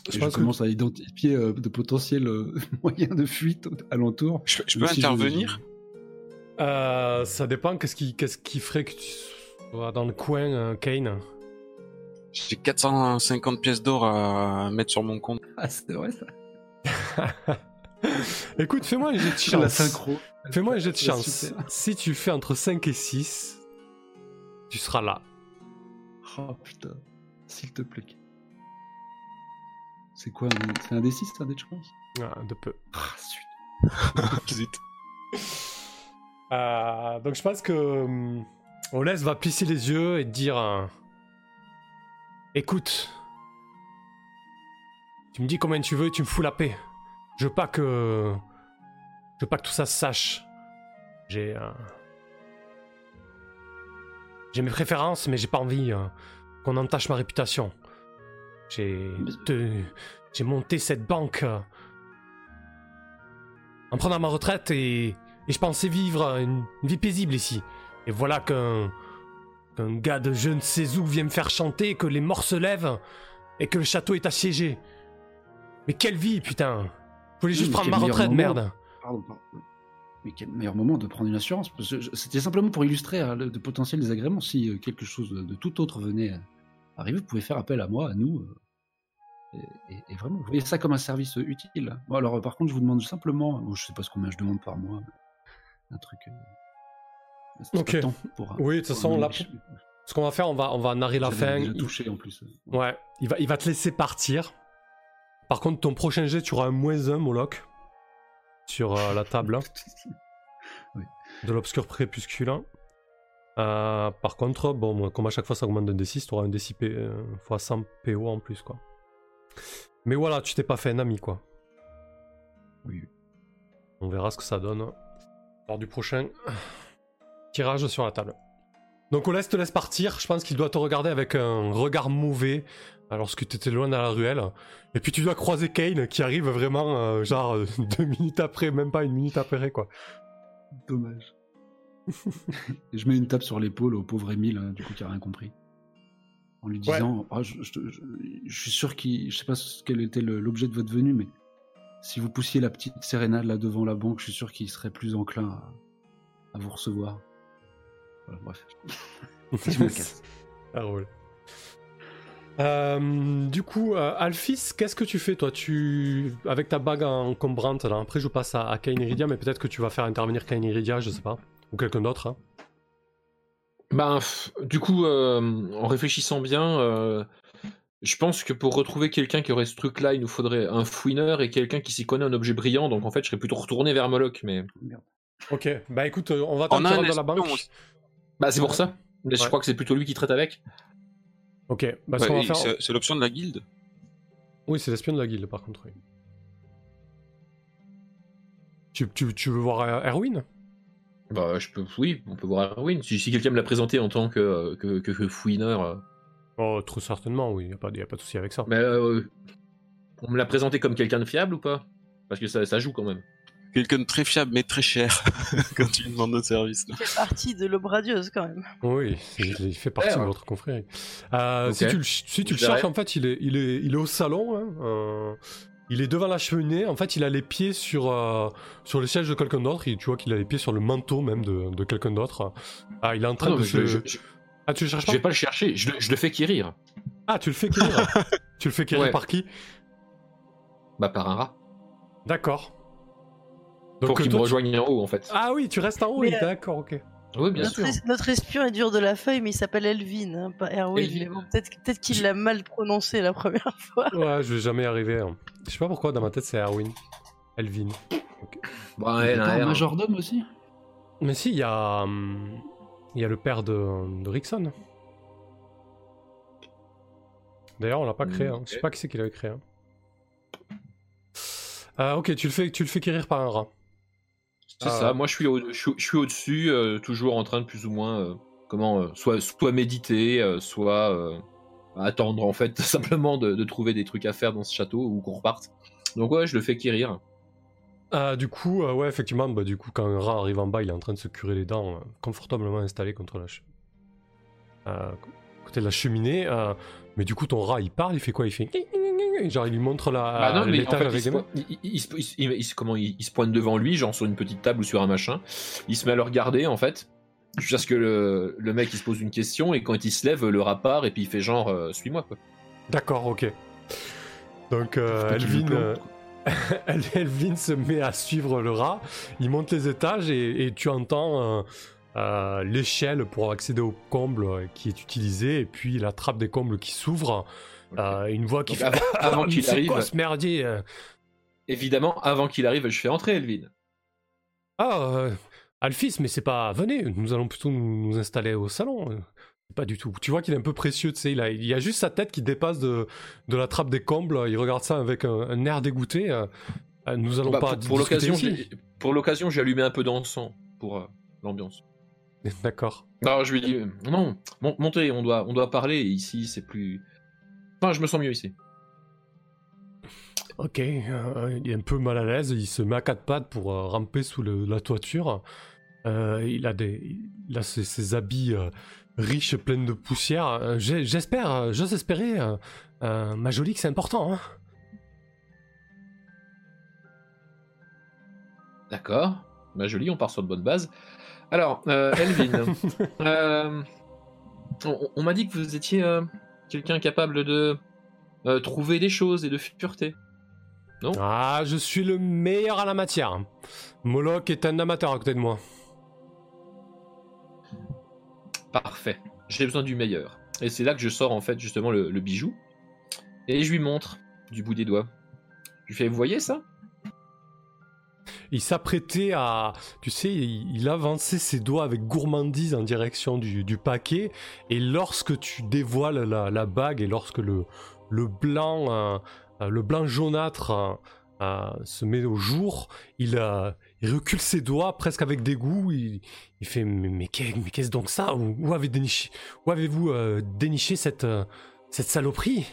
Je Je, que commence à identifier euh, de potentiels euh, (laughs) moyens de fuite alentour. Je, peux si intervenir? Euh, ça dépend. Qu'est-ce qui, qu'est-ce qui ferait que tu sois dans le coin, euh, Kane? J'ai 450 pièces d'or à mettre sur mon compte. Ah, c'est vrai ça. (laughs) Écoute, fais-moi un jet de la synchro. Fais-moi un jet de chance. Si tu fais entre 5 et 6, tu seras là. Oh putain, s'il te plaît. C'est quoi un- C'est un D6, un dé de chance Ah, de peu. Ah, zut. (laughs) Zut. Euh, donc je pense que hum, Olès va plisser les yeux et dire euh, Écoute, tu me dis combien tu veux et tu me fous la paix. Je veux pas que. Je veux pas que tout ça se sache. J'ai. euh, J'ai mes préférences, mais j'ai pas envie euh, qu'on entache ma réputation. J'ai. de- J'ai monté cette banque. euh, en prenant ma retraite et. Et je pensais vivre une, une vie paisible ici. Et voilà qu'un qu'un gars de je ne sais où vient me faire chanter que les morts se lèvent et que le château est assiégé. Mais quelle vie, putain Je voulais juste prendre ma retraite, merde. Pardon, pardon. Mais quel meilleur moment de prendre une assurance C'était simplement pour illustrer hein, le, de potentiels désagréments. Si euh, quelque chose de, tout autre venait à arriver, vous pouvez faire appel à moi, à nous. euh, et, vraiment, vous voyez ça comme un service euh, utile. Bon, alors, par contre, je vous demande simplement, bon, je sais pas ce combien je demande par mois, mais un truc. euh, Ok. pour Oui, de toute façon, là. Ce qu'on va faire, on va, on va narrer la fin. déjà Il- en plus. Ouais, il va, il va te laisser partir. Par contre, ton prochain jet, tu auras un moins 1, Moloch. Sur euh, la table hein, (laughs) de l'obscur crépuscule. Euh, par contre, bon, comme à chaque fois ça augmente d'un D6, tu auras un D6 P, euh, fois 100 PO en plus, quoi. Mais voilà, tu t'es pas fait un ami, quoi. Oui. On verra ce que ça donne lors du prochain tirage sur la table. Donc Oles te laisse partir, je pense qu'il doit te regarder avec un regard mauvais lorsque tu étais loin dans la ruelle. Et puis tu dois croiser Kane qui arrive vraiment euh, genre euh, (laughs) deux minutes après, même pas une minute après quoi. Dommage. (laughs) Et je mets une tape sur l'épaule au pauvre Émile, hein, du coup, qui a rien compris. En lui disant Ah, je, je te- je- je suis sûr qu'il. Je sais pas ce- quel était l'objet de votre venue, mais si vous poussiez la petite sérénade là devant la banque, je suis sûr qu'il serait plus enclin à, à vous recevoir. Voilà, bref. (laughs) Je me casse. Ça roule. Euh, du coup, euh, Alphys, qu'est-ce que tu fais toi? Tu avec ta bague encombrante là. Après, je passe à, à Kain Iridia, mais peut-être que tu vas faire intervenir Kain Iridia, je sais pas, ou quelqu'un d'autre. hein. Ben, du coup, euh, en réfléchissant bien, euh, je pense que pour retrouver quelqu'un qui aurait ce truc-là, il nous faudrait un fouineur et quelqu'un qui s'y connaît un objet brillant. Donc en fait, je serais plutôt retourné vers Moloch. Mais. Ok, bah écoute, on va t'en dans la banque. Bah, c'est pour ça. Mais je crois que c'est plutôt lui qui traite avec. Ok, bah ce Ouais, qu'on va et faire. c'est l'option de la guilde. Oui, c'est l'espion de la guilde par contre. oui. Tu, tu, tu veux voir euh, Erwin? Bah, je peux, oui, on peut voir Erwin. Si, si quelqu'un me l'a présenté en tant que, que, que- que fouineur. euh, Oh, très certainement, oui, y a pas, y a pas de souci avec ça. Mais euh, on me l'a présenté comme quelqu'un de fiable ou pas? Parce que ça, ça joue quand même. Quelqu'un de très fiable mais très cher (laughs) quand tu lui demandes notre service. Il fait partie de l'aube radieuse quand même. Oui, il, fait partie Ouais, de votre confrérie. Euh. Si tu le, si tu le Je verrai. cherches, en fait, il est, il est, il est au salon. hein, euh, il est devant la cheminée. En fait, il a les pieds sur, euh, sur le siège de quelqu'un d'autre. et Tu vois qu'il a les pieds sur le manteau même de, de quelqu'un d'autre. Ah, il est en train Ah non, de se. je, je- je- Ah, tu le cherches je pas vais pas le chercher, je, le- je le fais quérir. Ah, tu le fais quérir. (laughs) tu le fais quérir Ouais. par qui? Bah, par un rat. D'accord. Pour qu'il me toi, tu- rejoigne en haut, en fait. Ah oui, tu restes en haut. Euh, D'accord, ok. oui, bien Notre, sûr. notre espion est dur de la feuille, mais il s'appelle Elvin, hein, pas Erwin. Elvin. Mais bon, peut-être peut qu'il l'a mal prononcé la première (laughs) fois. Ouais, je vais jamais y arriver. hein. Je sais pas pourquoi dans ma tête c'est Erwin. Elvin. Bon, Il y a elle, elle, un majordome aussi Mais si, il y a. hum, Il y a le père de, de Rickson. D'ailleurs, on l'a pas créé. hein. Je sais pas qui c'est qui l'avait créé. hein. Euh, ok, tu le fais, tu le fais quérir par un rat. C'est Ah. ça, moi je suis, au, je, je suis au-dessus, euh, toujours en train de plus ou moins, euh, comment, euh, soit, soit méditer, euh, soit euh, attendre en fait, (laughs) simplement de, de trouver des trucs à faire dans ce château ou qu'on reparte. Donc ouais, je le fais quérir. Euh, du coup, euh, ouais, effectivement, bah, du coup, quand un rat arrive en bas, il est en train de se curer les dents, euh, confortablement installé contre la, che- euh, côté de la cheminée. Mais du coup, ton rat, il parle, il fait quoi? Il fait genre, il lui montre la Bah non, mais en fait, il avec se, des il, il- il se- comment, il, se pointe devant lui, genre sur une petite table ou sur un machin. Il se met à le regarder, en fait, jusqu'à ce que le, le mec il se pose une question, et quand il se lève, le rat part, et puis il fait genre, euh, suis-moi, quoi. D'accord, ok. Donc, euh, Elvin, euh, El- (laughs) Elvin se met à suivre le rat. Il monte les étages et, et tu entends euh, euh, l'échelle pour accéder au comble qui est utilisée et puis la trappe des combles qui s'ouvre. Euh, une voix qui Donc, fait avant, (laughs) qu'il arrive, quoi ce merdier euh évidemment, avant qu'il arrive, je fais entrer Elvin. Ah, Alphys, mais c'est pas. Venez, nous allons plutôt nous, nous installer au salon. Pas du tout. Tu vois qu'il est un peu précieux, tu sais. Il, a- il y a juste sa tête qui dépasse de, de la trappe des combles. Il regarde ça avec un, un air dégoûté. Nous allons Bah, pas. pour pour l'occasion, j'ai- pour l'occasion, j'ai allumé un peu d'encens pour euh, l'ambiance. (laughs) D'accord. Alors je lui dis, euh, non, mon- montez, on doit, on doit parler, ici c'est plus... Enfin, je me sens mieux ici. Ok. euh, il est un peu mal à l'aise. Il se met à quatre pattes pour euh, ramper sous le- la toiture. Euh, il a des, il a ses, ses habits euh, riches, pleins de poussière. Euh, J'espère, j'ose espérer, euh, euh, ma jolie, que c'est important. Hein D'accord. Bah joli, on part sur de bonnes bases. Alors, euh, Elvin, (laughs) euh, on, on m'a dit que vous étiez euh, quelqu'un capable de euh, trouver des choses et de fureter. Ah, je suis le meilleur à la matière. Moloch est un amateur à côté de moi. Parfait. J'ai besoin du meilleur. Et c'est là que je sors en fait justement le, le bijou. Et je lui montre du bout des doigts. Je lui fais, vous voyez ça? Il s'apprêtait à... Tu sais, il, avançait ses doigts avec gourmandise en direction du, paquet. Et lorsque tu dévoiles la, bague et lorsque le, euh, euh, blanc jaunâtre euh, se met au jour, il, recule ses doigts presque avec dégoût. Il, fait mais, mais qu'est- mais qu'est-ce donc ça? Où, avez-vous déniché cette, saloperie?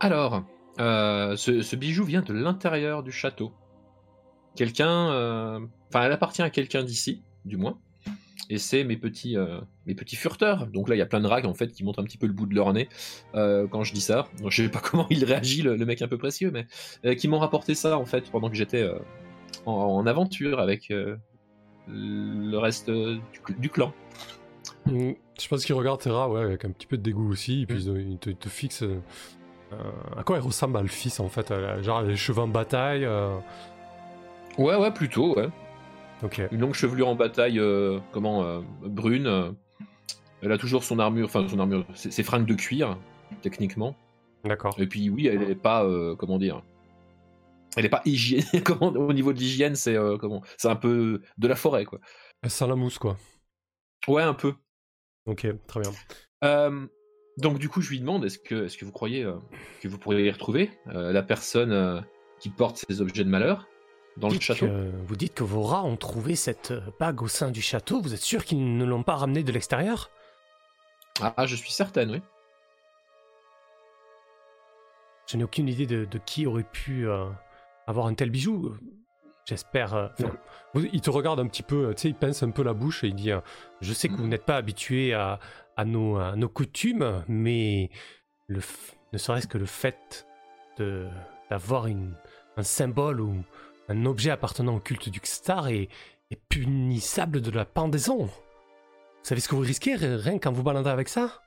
Alors, ce bijou vient de l'intérieur du château. Quelqu'un, euh, enfin, elle appartient à quelqu'un d'ici, du moins. Et c'est mes petits, euh, mes petits furteurs. Donc là, il y a plein de rags en fait qui montrent un petit peu le bout de leur nez euh, quand je dis ça. Donc, je sais pas (laughs) comment il réagit, le, le mec un peu précieux, mais qui m'ont rapporté ça en fait pendant que j'étais en, en aventure avec le reste du, du clan. Mm, Je pense qu'il regarde Terra ouais, avec un petit peu de dégoût aussi, et puis euh, il te, il te fixe. euh, à quoi il ressemble à le fils en fait Genre les cheveux en bataille. euh, Ouais, ouais, plutôt, ouais. Ok. Une longue chevelure en bataille, euh, comment, euh, brune. euh, elle a toujours son armure, enfin son armure, ses, ses fringues de cuir, techniquement. D'accord. Et puis oui, elle est pas, euh, comment dire, elle est pas hygiène. (laughs) comment, au niveau de l'hygiène, c'est comment, c'est un peu de la forêt, quoi. Elle sent la mousse quoi. Ouais, un peu. Ok, très bien. Donc du coup, je lui demande, est-ce que, est-ce que vous croyez que vous pourriez retrouver euh, la personne qui porte ces objets de malheur? Dans le château que- vous dites que vos rats ont trouvé cette euh, bague au sein du château. Vous êtes sûr qu'ils ne l'ont pas ramenée de l'extérieur? Ah, je suis certaine, oui. Je n'ai aucune idée de, de qui aurait pu euh, avoir un tel bijou. J'espère. euh, il te regarde un petit peu, tu sais, il pince un peu la bouche et il dit euh, Je sais que vous Mhm. n'êtes pas habitué à, à nos, à nos coutumes, mais le, ne serait-ce que le fait d'avoir un symbole ou un objet appartenant au culte du Xtar est, est punissable de la pendaison. Vous savez ce que vous risquez rien qu'en vous baladant avec ça?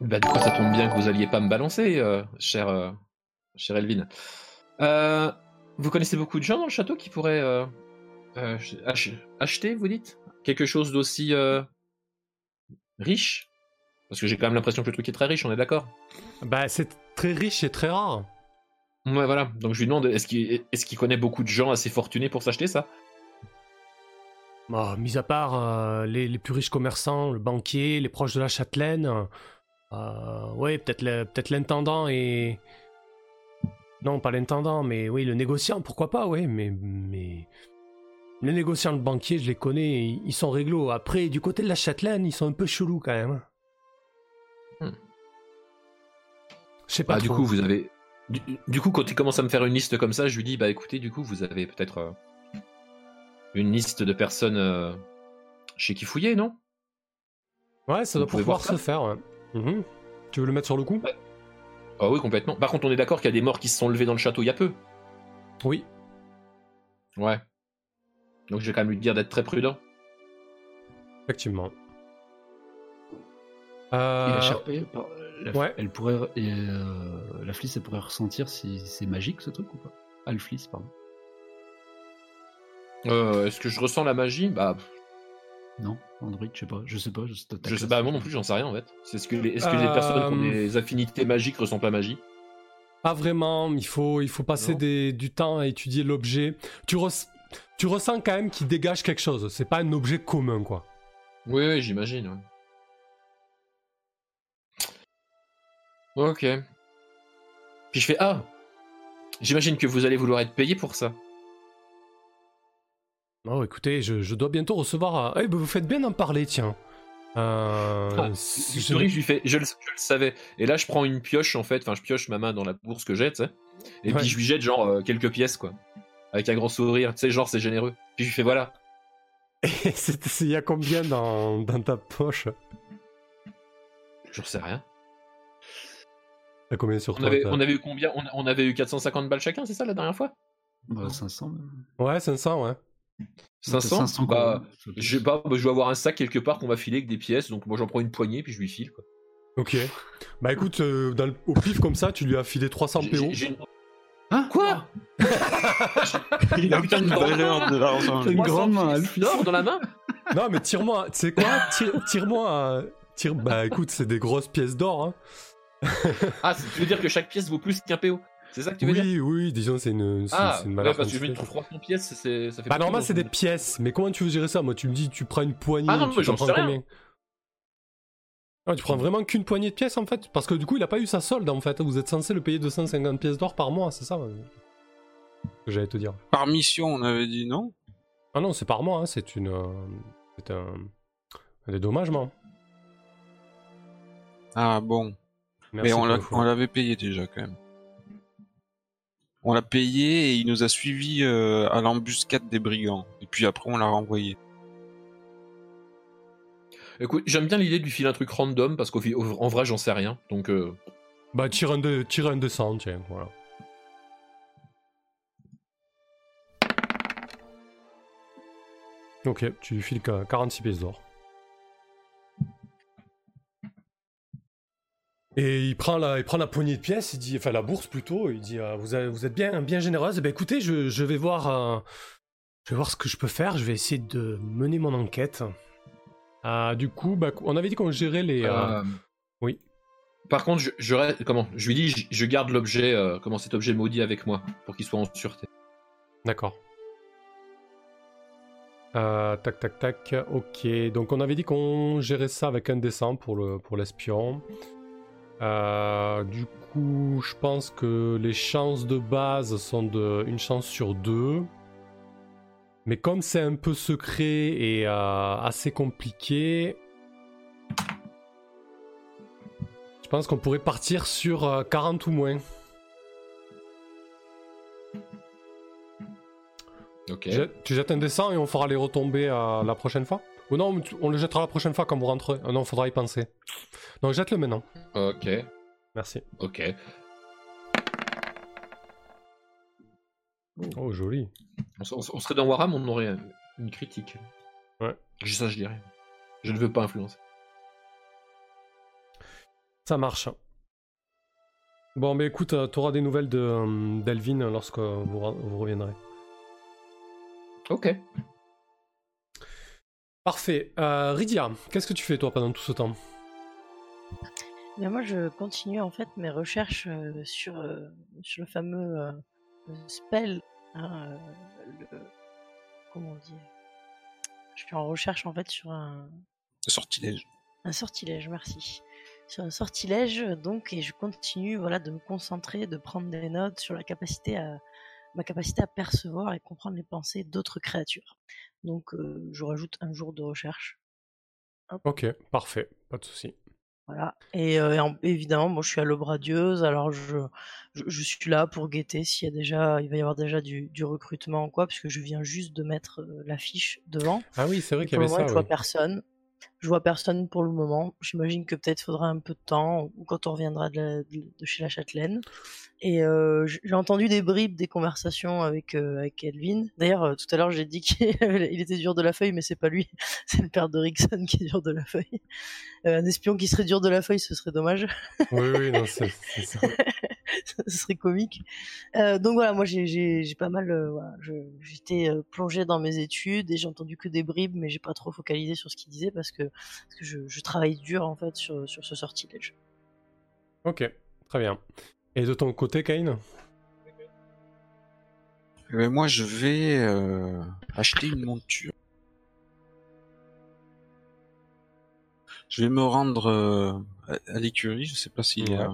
Bah, du coup, ça tombe bien que vous alliez pas me balancer, euh, cher, euh, cher Elvin? Euh, vous connaissez beaucoup de gens dans le château qui pourraient euh, euh, ach- acheter, vous dites? Quelque chose d'aussi riche? Parce que j'ai quand même l'impression que le truc est très riche, on est d'accord? Bah, c'est très riche et très rare. Ouais, voilà. Donc je lui demande, est-ce qu'il est qu'il connaît beaucoup de gens assez fortunés pour s'acheter ça? Bah, mis à part euh, les, les plus riches commerçants, le banquier, les proches de la châtelaine, euh, ouais, peut-être l'intendant et... Non, pas l'intendant, mais oui, le négociant, pourquoi pas, ouais, mais... mais... Les négociants, le banquier, je les connais, ils sont réglo. Après, du côté de la châtelaine, ils sont un peu chelous quand même. Hmm. Je sais pas Bah, du coup, vous avez, Du, du coup, quand il commence à me faire une liste comme ça, je lui dis bah écoutez, du coup, vous avez peut-être euh, une liste de personnes euh, chez qui fouiller, non? Ouais, ça Vous doit pouvoir voir ça? se faire. ouais. Mhm. Tu veux le mettre sur le coup? Ah oui, complètement. Par contre, on est d'accord qu'il y a des morts qui se sont levés dans le château il y a peu. Oui. Ouais. Donc je vais quand même lui dire d'être très prudent. Effectivement. Euh, la, ouais. elle pourrait, et, euh, la Fliss, elle pourrait ressentir si c'est magique ce truc ou pas? Ah, le Fliss, pardon. Euh, Est-ce que je ressens la magie? Bah, Non, Android, je sais pas, je sais pas. Je, je sais pas, moi non plus, j'en sais rien en fait. C'est ce que les, est-ce que les personnes qui ont Euh, des affinités magiques ressentent la magie? Pas vraiment, il faut, il faut passer des- du temps à étudier l'objet. Tu, res- tu ressens quand même qu'il dégage quelque chose. C'est pas un objet commun, quoi. Oui, oui, j'imagine. ouais. Ok. Puis je fais Ah J'imagine que vous allez vouloir être payé pour ça. Oh, écoutez, je, je dois bientôt recevoir. un- Eh ben, vous faites bien d'en parler, tiens. Euh, Ah, Je lui fais, je le, je le savais. Et là, je prends une pioche, en fait, enfin, je pioche ma main dans la bourse que j'ai, tu sais. Et Ouais. puis, je lui jette, genre, euh, quelques pièces, quoi. Avec un grand sourire, tu sais, genre, c'est généreux. Puis, je lui fais, voilà. (laughs) C'est- Il y a combien dans, dans ta poche? Je sais rien. T'as combien sur On toi avait, t'as- on avait eu combien? On, on avait eu 450 balles chacun, c'est ça, la dernière fois? Bah, 500 même. Ouais, 500, ouais. 500, 500 bah, je bah, je dois avoir un sac quelque part qu'on va filer avec des pièces, donc moi, j'en prends une poignée, puis je lui file, quoi. Ok. Bah écoute, euh, dans le- au pif comme ça, tu lui as filé 300 J'ai- PO. j'ai- j'ai une- Hein? Quoi? (laughs) Il a Putain de valeur de l'argent. Une 300 grande main, d'or dans la main? Non, mais tire-moi, tu sais quoi? Tire- Tire-moi. un- Tire... Bah écoute, c'est des grosses pièces d'or. Hein. Ah, tu veux dire que chaque pièce vaut plus qu'un PO C'est ça que tu veux dire? Oui, oui, disons, c'est une, c'est- Ah, une ouais, parce que je me quantifiée. trouve 300 pièces, ça fait Bah normal, c'est des pièces. Mais comment tu veux gérer ça? Moi, tu me dis, tu prends une poignée. Ah non, tu mais j'en sais prends rien. combien? Ah, tu prends vraiment qu'une poignée de pièces en fait Parce que du coup, il a pas eu sa solde en fait. Vous êtes censé le payer 250 pièces d'or par mois, c'est ça euh, que j'allais te dire. Par mission, on avait dit non? Ah non, c'est par mois, hein, c'est une. euh, C'est un. Un dédommagement. Ah bon. Merci Mais on l'avait payé déjà quand même. On l'a payé et il nous a suivis euh, à l'embuscade des brigands. Et puis après, on l'a renvoyé. Écoute, j'aime bien l'idée de lui filer un truc random parce qu'en vrai, j'en sais rien. Donc, euh, Bah, tire un, de... tire un descend, tiens, voilà. Ok, tu lui files qu- 46 pièces d'or. Et il prend, la, il prend la poignée de pièces, il dit, enfin la bourse plutôt, il dit euh, vous, avez- vous êtes bien, bien généreuse. Eh ben écoutez, je, je vais voir, euh, je vais voir ce que je peux faire. Je vais essayer de mener mon enquête. Ah, du coup, bah, on avait dit qu'on gérait les. euh, euh, oui. Par contre, je, comment Je lui dis, je, je garde l'objet, euh, comment cet objet maudit avec moi pour qu'il soit en sûreté. D'accord. Euh, tac, tac, tac. Ok. Donc on avait dit qu'on gérait ça avec un dessin pour le pour l'espion. Euh, du coup, je pense que les chances de base sont de une chance sur deux. Mais comme c'est un peu secret et euh, assez compliqué, je pense qu'on pourrait partir sur euh, 40 ou moins. Ok. Tu jettes un dessin et on fera les retomber euh, la prochaine fois? Ou non, tu- on le jettera la prochaine fois quand vous rentrez. Ah non, faudra y penser. Donc jette-le maintenant. Ok. Merci. Ok. Oh, joli. On, serait dans Warham, on aurait une critique. Ouais. Je- Ça, je dirais. Je ne veux pas influencer. Ça marche. Bon, mais écoute, euh, t'auras des nouvelles de, euh, d'Elvin lorsque vous, vous reviendrez. Ok. Parfait. Euh, Rydia, qu'est-ce que tu fais toi pendant tout ce temps? Moi, je continue en fait mes recherches euh, sur, euh, sur le fameux euh, spell. hein, euh, le... Comment on dit? Je suis en recherche en fait sur un, Sortilège. un sortilège, merci. Sur un sortilège, donc, et je continue voilà, de me concentrer, de prendre des notes sur la capacité à, ma capacité à percevoir et comprendre les pensées d'autres créatures. Donc, euh, je rajoute un jour de recherche. Ok, parfait. Pas de souci. Voilà. Et, euh, et en- évidemment, moi, je suis à l'aube radieuse, alors je, je, je suis là pour guetter s'il y a déjà, il va y avoir déjà du, du recrutement ou quoi, puisque je viens juste de mettre euh, l'affiche devant. Ah oui, c'est vrai qu'il y avait moment, ça. je vois oui. personne. Je vois personne pour le moment. J'imagine que peut-être faudra un peu de temps ou quand on reviendra de, la- de- de chez la châtelaine. Et euh, j'ai entendu des bribes des conversations avec euh, avec Elvin. D'ailleurs, euh, tout à l'heure, j'ai dit qu'il (laughs) était dur de la feuille, mais c'est pas lui. (laughs) C'est le père de Rickson qui est dur de la feuille. Euh, un espion qui serait dur de la feuille, ce serait dommage. Oui, oui, non, c'est ça. (laughs) (laughs) ce serait comique. Euh, donc voilà, moi j'ai- pas mal, euh, voilà, j'étais euh, plongée dans mes études et j'ai entendu que des bribes, mais j'ai pas trop focalisé sur ce qu'il disait parce que, parce que je, je travaille dur en fait sur, sur ce sortilège. Ok, très bien. Et de ton côté, Kane? Eh ben, moi, je vais euh, acheter une monture. Je vais me rendre euh, à, à l'écurie. Je sais pas s'il y a.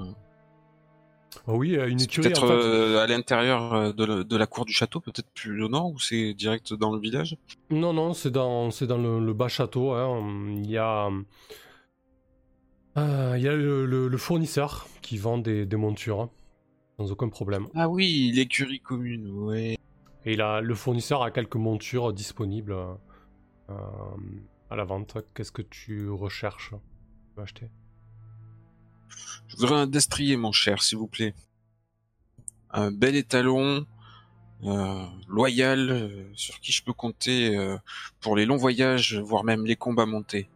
Oui, euh, une écurie. peut-être en fait. euh, à l'intérieur euh, de, la- de la cour du château, peut-être plus au nord, ou c'est direct dans le village? Non, non, c'est dans, c'est dans le, le bas château. hein. Il y a, euh, il y a le, le- le fournisseur qui vend des, des montures hein, sans aucun problème. Ah oui, l'écurie commune. Ouais. Et il a, le fournisseur a quelques montures disponibles euh, à la vente. Qu'est-ce que tu recherches? Tu veux acheter? Je voudrais un destrier, mon cher, s'il vous plaît. Un bel étalon, euh, loyal, euh, sur qui je peux compter euh, pour les longs voyages, voire même les combats montés.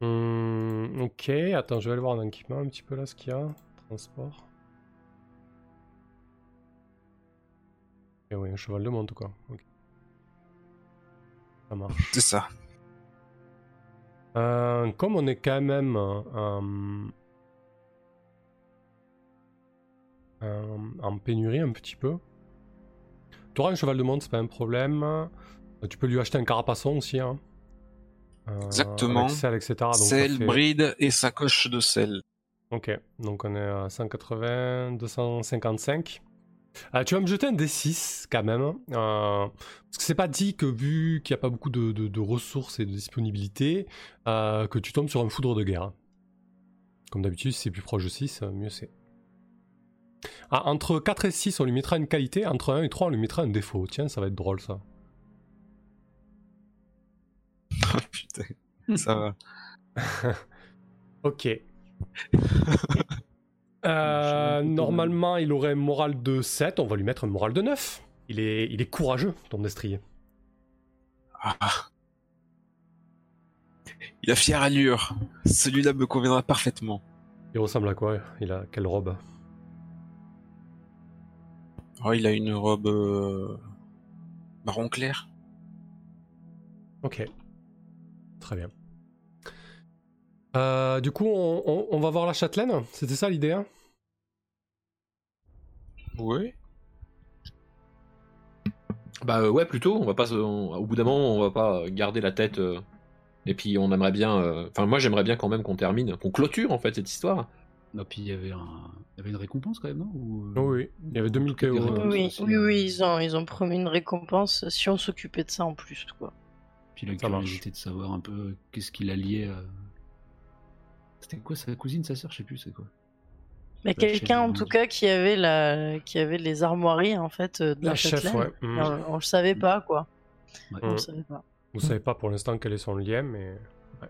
Hum, Ok, attends, je vais aller voir en équipement un petit peu là ce qu'il y a. Transport. Et oui, un cheval de monte quoi. Ok. Ça marche. C'est ça. Euh, comme on est quand même euh, euh, en pénurie un petit peu, tu auras un cheval de monte, c'est pas un problème. Tu peux lui acheter un carapaçon aussi. Hein. Exactement. Sel, etc. Donc Sel, fait- bride et sacoche de sel. Ok, donc on est à 180, 255. Euh, tu vas me jeter un D6 quand même. euh, parce que c'est pas dit que vu qu'il n'y a pas beaucoup de, de- de ressources et de disponibilité, euh, que tu tombes sur un foudre de guerre. Comme d'habitude, si c'est plus proche de 6, euh, mieux c'est. Ah, entre 4 et 6, on lui mettra une qualité. Entre 1 et 3, on lui mettra un défaut. Tiens, ça va être drôle ça. (laughs) Oh, putain, ça va. (laughs) Ok. (laughs) Euh, normalement, il aurait un moral de 7. On va lui mettre un moral de 9. Il est, il est courageux, ton destrier. Ah. Il a fière allure. Celui-là me conviendra parfaitement. Il ressemble à quoi? Il a quelle robe? Oh, il a une robe euh, marron clair. Ok. Très bien. Euh, du coup, on, on- on va voir la châtelaine? C'était ça l'idée hein? Oui. Bah euh, ouais, plutôt. On va pas, on- au bout d'un moment, on va pas garder la tête. euh, et puis on aimerait bien. euh, Enfin, moi, j'aimerais bien quand même qu'on termine, qu'on clôture en fait cette histoire. Non, puis il y avait un, il y avait une récompense quand même, non? Ou, Oh oui, il y avait 2000 Quelques PO. récompenses Oui, oui, oui, ils ont, ils ont promis une récompense si on s'occupait de ça en plus, quoi. Puis la curiosité de savoir un peu qu'est-ce qui l'a lié à... C'était quoi sa cousine, sa sœur, je sais plus, c'est quoi? Mais La quelqu'un en tout cas qui avait la, qui avait les armoiries en fait euh, de la, La chef, ouais. On, on le savait pas, quoi. Ouais. On Mm. le savait pas. Vous savez pas pour l'instant quel est son lien, mais. ouais.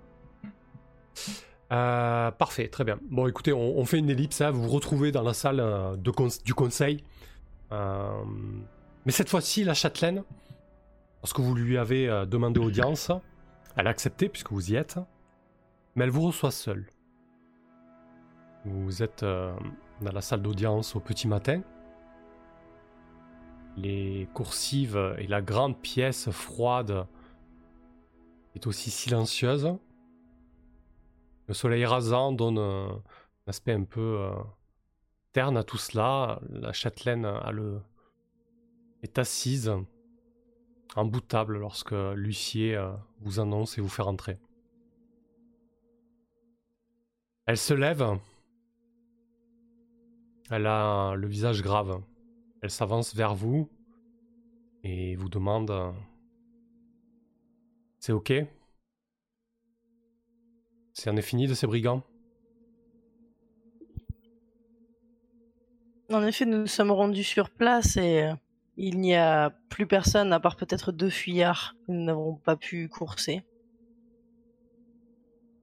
Euh, parfait, très bien. Bon, écoutez, on, on fait une ellipse. hein. Vous vous retrouvez dans la salle euh, de du conseil. Euh, mais cette fois-ci, la châtelaine, lorsque vous lui avez euh, demandé audience, elle a accepté puisque vous y êtes. Mais elle vous reçoit seule. Vous êtes euh, dans la salle d'audience au petit matin. Les coursives et la grande pièce froide est aussi silencieuse. Le soleil rasant donne un aspect un peu euh, terne à tout cela. La châtelaine a le... est assise en bout de table lorsque l'huissier euh, vous annonce et vous fait rentrer. Elle se lève. Elle a le visage grave. Elle s'avance vers vous et vous demande C'est ok? C'est en est fini de ces brigands? En effet, nous nous sommes rendus sur place et euh, il n'y a plus personne à part peut-être deux fuyards que nous n'avons pas pu courser.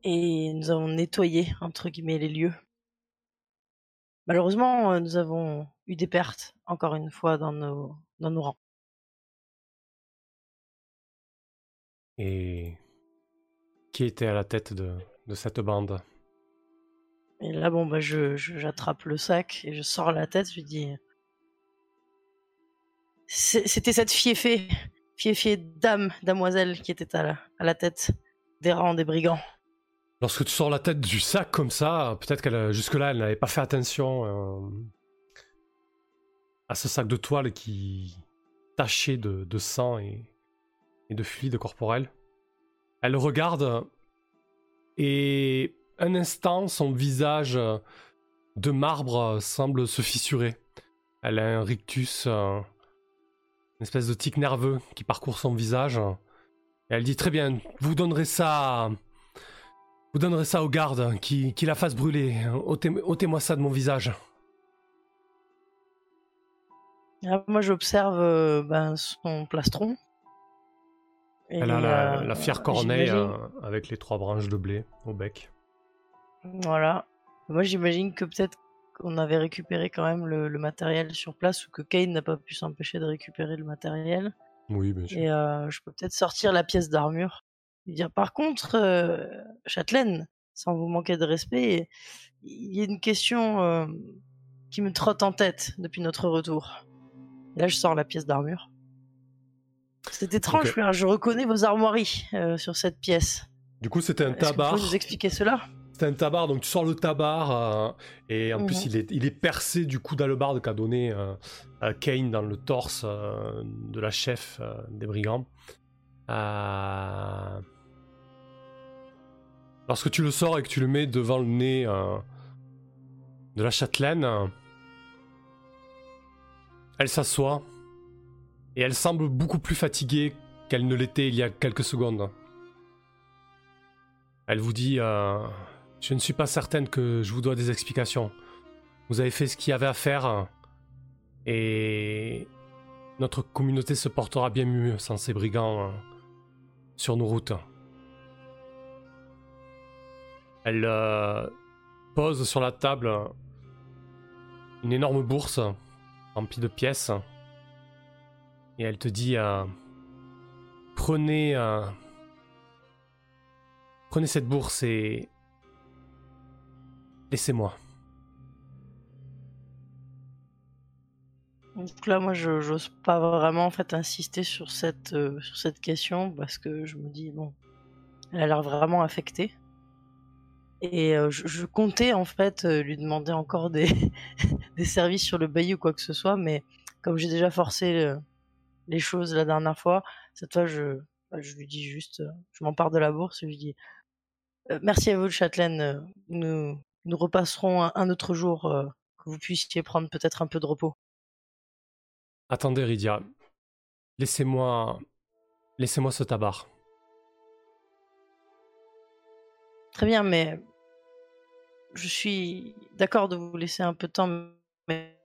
Et nous avons nettoyé, entre guillemets, les lieux. Malheureusement, euh, nous avons eu des pertes, encore une fois, dans nos, dans nos rangs. Et qui était à la tête de, de cette bande? Et là, bon, bah, je, j'attrape le sac et je sors la tête, je lui dis... C'était cette fiefée, fiefée dame, damoiselle qui était à la, à la tête des rangs des brigands. Lorsque tu sors la tête du sac comme ça, peut-être qu'elle euh, jusque-là elle n'avait pas fait attention euh, à ce sac de toile qui taché de, sang et, de fluide corporel. Elle regarde et un instant son visage euh, de marbre semble se fissurer. Elle a un rictus, une espèce de tic nerveux qui parcourt son visage. Elle dit très bien, vous donnerez ça. Vous donnerez ça aux gardes, qui, qui la fassent brûler. Ôtez- Ôtez-moi ça de mon visage. Ah, Moi, j'observe euh, ben, son plastron. Et, Elle a la, euh, la fière corneille euh, avec les trois branches de blé au bec. Voilà. Moi, j'imagine que peut-être qu'on avait récupéré quand même le, le matériel sur place ou que Kane n'a pas pu s'empêcher de récupérer le matériel. Oui, bien sûr. Et je peux peut-être sortir la pièce d'armure. Dire, par contre, euh, Châtelaine, sans vous manquer de respect, il y a une question euh, qui me trotte en tête depuis notre retour. Et là, je sors la pièce d'armure. C'est étrange, je reconnais vos armoiries euh, sur cette pièce. Du coup, c'était un que vous tabac. pouvez nous expliquer cela? C'était un tabac, donc tu sors le tabac, euh, et en plus, Mhm. il est, il est percé du coup d'alebarde qu'a donné euh, euh, Kane dans le torse de la chef des brigands. Lorsque tu le sors et que tu le mets devant le nez euh, de la châtelaine, euh, elle s'assoit et elle semble beaucoup plus fatiguée qu'elle ne l'était il y a quelques secondes. Elle vous dit euh, Je ne suis pas certaine que je vous dois des explications. Vous avez fait ce qu'il y avait à faire et notre communauté se portera bien mieux sans ces brigands sur nos routes. Elle euh, pose sur la table une énorme bourse remplie de pièces et elle te dit euh, Prenez. euh, Prenez cette bourse et laissez-moi. Donc là, moi, je j'ose pas vraiment en fait insister sur cette sur cette question parce que je me dis bon, elle a l'air vraiment affectée. Et euh, je, je comptais en fait euh, lui demander encore des (laughs) des services sur le bailli ou quoi que ce soit, mais comme j'ai déjà forcé euh, les choses la dernière fois, cette fois je bah, je lui dis juste, je m'empare de la bourse, et je lui dis merci à vous, le châtelaine, nous nous repasserons un, un autre jour que vous puissiez prendre peut-être un peu de repos. Attendez, Rydia. Laissez-moi. Laissez-moi ce tabac. Très bien, mais je suis d'accord de vous laisser un peu de temps, mais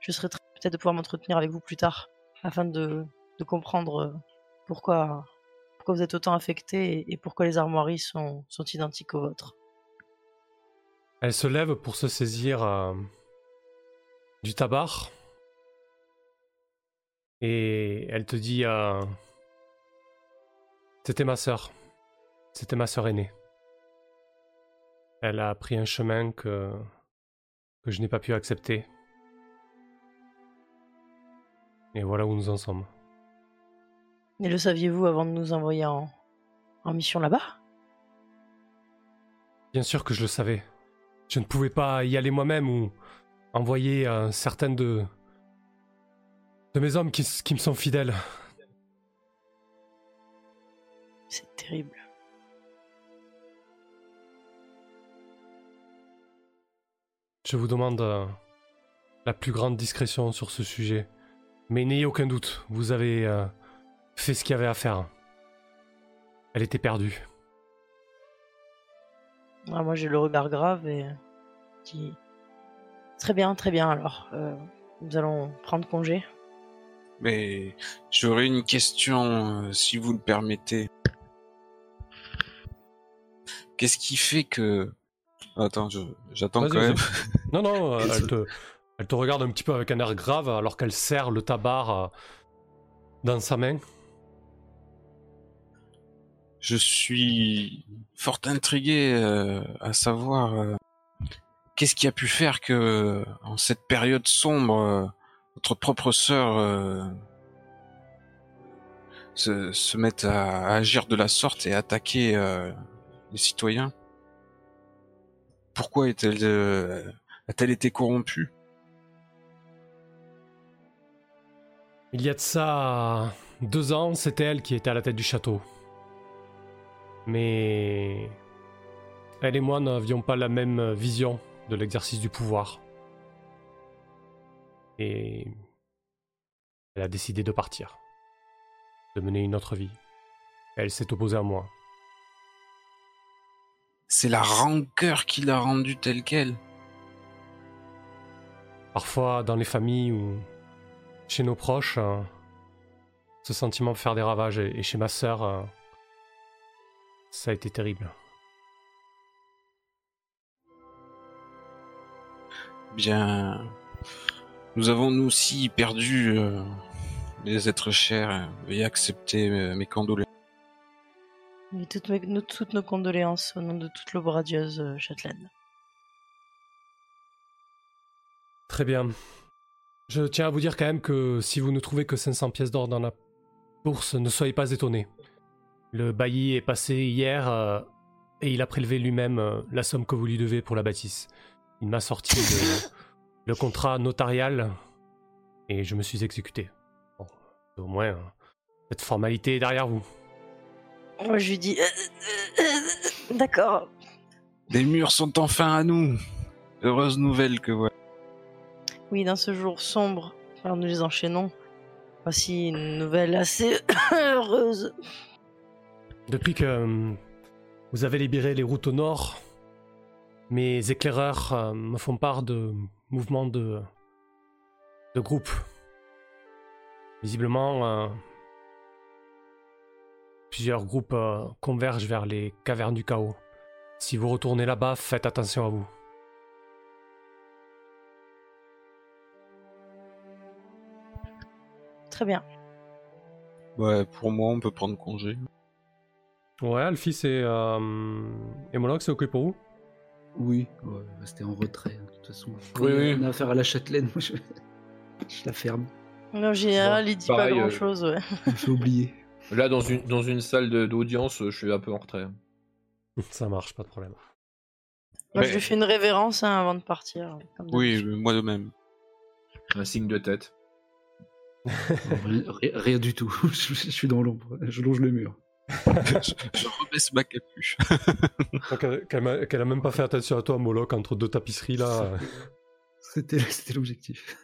je serais très peut-être de pouvoir m'entretenir avec vous plus tard, afin de, comprendre pourquoi, vous êtes autant affecté et, pourquoi les armoiries sont, sont identiques aux vôtres. Elle se lève pour se saisir euh, du tabac. Et elle te dit euh, C'était ma sœur. C'était ma sœur aînée. Elle a pris un chemin que, que je n'ai pas pu accepter. Et voilà où nous en sommes. Et le saviez-vous avant de nous envoyer en, en mission là-bas? Bien sûr que je le savais. Je ne pouvais pas y aller moi-même ou envoyer euh, certaines de, de mes hommes qui me sont fidèles. C'est terrible. Je vous demande euh, la plus grande discrétion sur ce sujet. Mais n'ayez aucun doute, vous avez euh, fait ce qu'il y avait à faire. Elle était perdue. Ah, moi, j'ai le regard grave et qui. Très bien, très bien. Alors, euh, nous allons prendre congé. Mais j'aurais une question, euh, si vous le permettez. Qu'est-ce qui fait que... Attends, j'attends quand même. (laughs) Non, non, (laughs) elle te, elle te regarde un petit peu avec un air grave alors qu'elle serre le tabac euh, dans sa main. Je suis fort intrigué euh, à savoir euh, qu'est-ce qui a pu faire que, en cette période sombre, euh, votre propre sœur se, se mette à, à agir de la sorte et à attaquer les citoyens? Pourquoi euh, a-t-elle été corrompue? Il y a de ça deux ans, c'était elle qui était à la tête du château. Mais elle et moi n'avions pas la même vision de l'exercice du pouvoir. Et elle a décidé de partir, de mener une autre vie. Elle s'est opposée à moi. C'est la rancœur qui l'a rendue telle qu'elle. Parfois, dans les familles ou chez nos proches, euh, ce sentiment peut faire des ravages. Et, et chez ma sœur, euh, ça a été terrible. Bien, nous avons nous aussi perdu euh, des êtres chers. Veuillez accepter euh, mes condoléances. Et toutes, mes- nous- toutes nos condoléances au nom de toute l'obradieuse euh, châtelaine. Très bien. Je tiens à vous dire quand même que si vous ne trouvez que 500 pièces d'or dans la bourse, ne soyez pas étonnés. Le bailli est passé hier euh, et il a prélevé lui-même euh, la somme que vous lui devez pour la bâtisse. Il m'a sorti le, (laughs) le contrat notarial et je me suis exécuté. Bon, au moins, euh, cette formalité est derrière vous. Moi, je lui dis euh, euh, euh, D'accord. Les murs sont enfin à nous. Heureuse nouvelle que voilà. Oui, dans ce jour sombre, alors nous les enchaînons. Voici une nouvelle assez (coughs) heureuse. Depuis que vous avez libéré les routes au nord, mes éclaireurs me font part de mouvements de, de groupe. Visiblement, plusieurs groupes euh, convergent vers les cavernes du chaos. Si vous retournez là-bas, faites attention à vous. Très bien. Ouais, pour moi, on peut prendre congé. Ouais, Alphys et, euh, et Moloch, c'est ok pour vous? Oui, ouais, rester en retrait, hein, de toute façon. Oui, oui. On a affaire à la châtelaine, moi je, (laughs) je la ferme. En général, il dit pareil, pas euh, grand chose. Ouais. Me fais oublier. Là, dans une, dans une salle de- d'audience, je suis un peu en retrait. (laughs) Ça marche, pas de problème. Moi, Mais- je lui fais une révérence hein, avant de partir. comme Oui, moi de même. Un signe de tête. (laughs) rien, du tout. (laughs) je, je suis dans l'ombre. Je longe le mur. je, je rebaisse ma capuche. Euh, Qu'elle qu'elle a même pas fait attention à toi, Moloch, entre deux tapisseries là. C'était c'était l'objectif.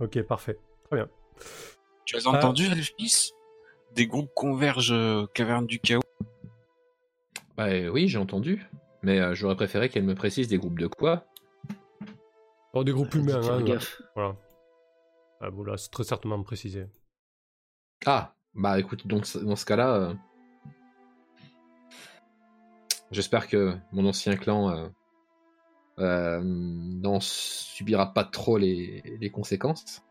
ok, parfait. Très bien. Tu as entendu, Elfis Des groupes convergent euh, caverne du chaos. Bah euh, oui, j'ai entendu. Mais euh, j'aurais préféré qu'elle me précise des groupes de quoi? Oh, des groupes humains, hein, gaffe. Voilà. Ah, bon, là, c'est très certainement précisé. Ah, bah écoute, donc dans ce cas-là, euh, j'espère que mon ancien clan euh, euh, n'en subira pas trop les, les conséquences.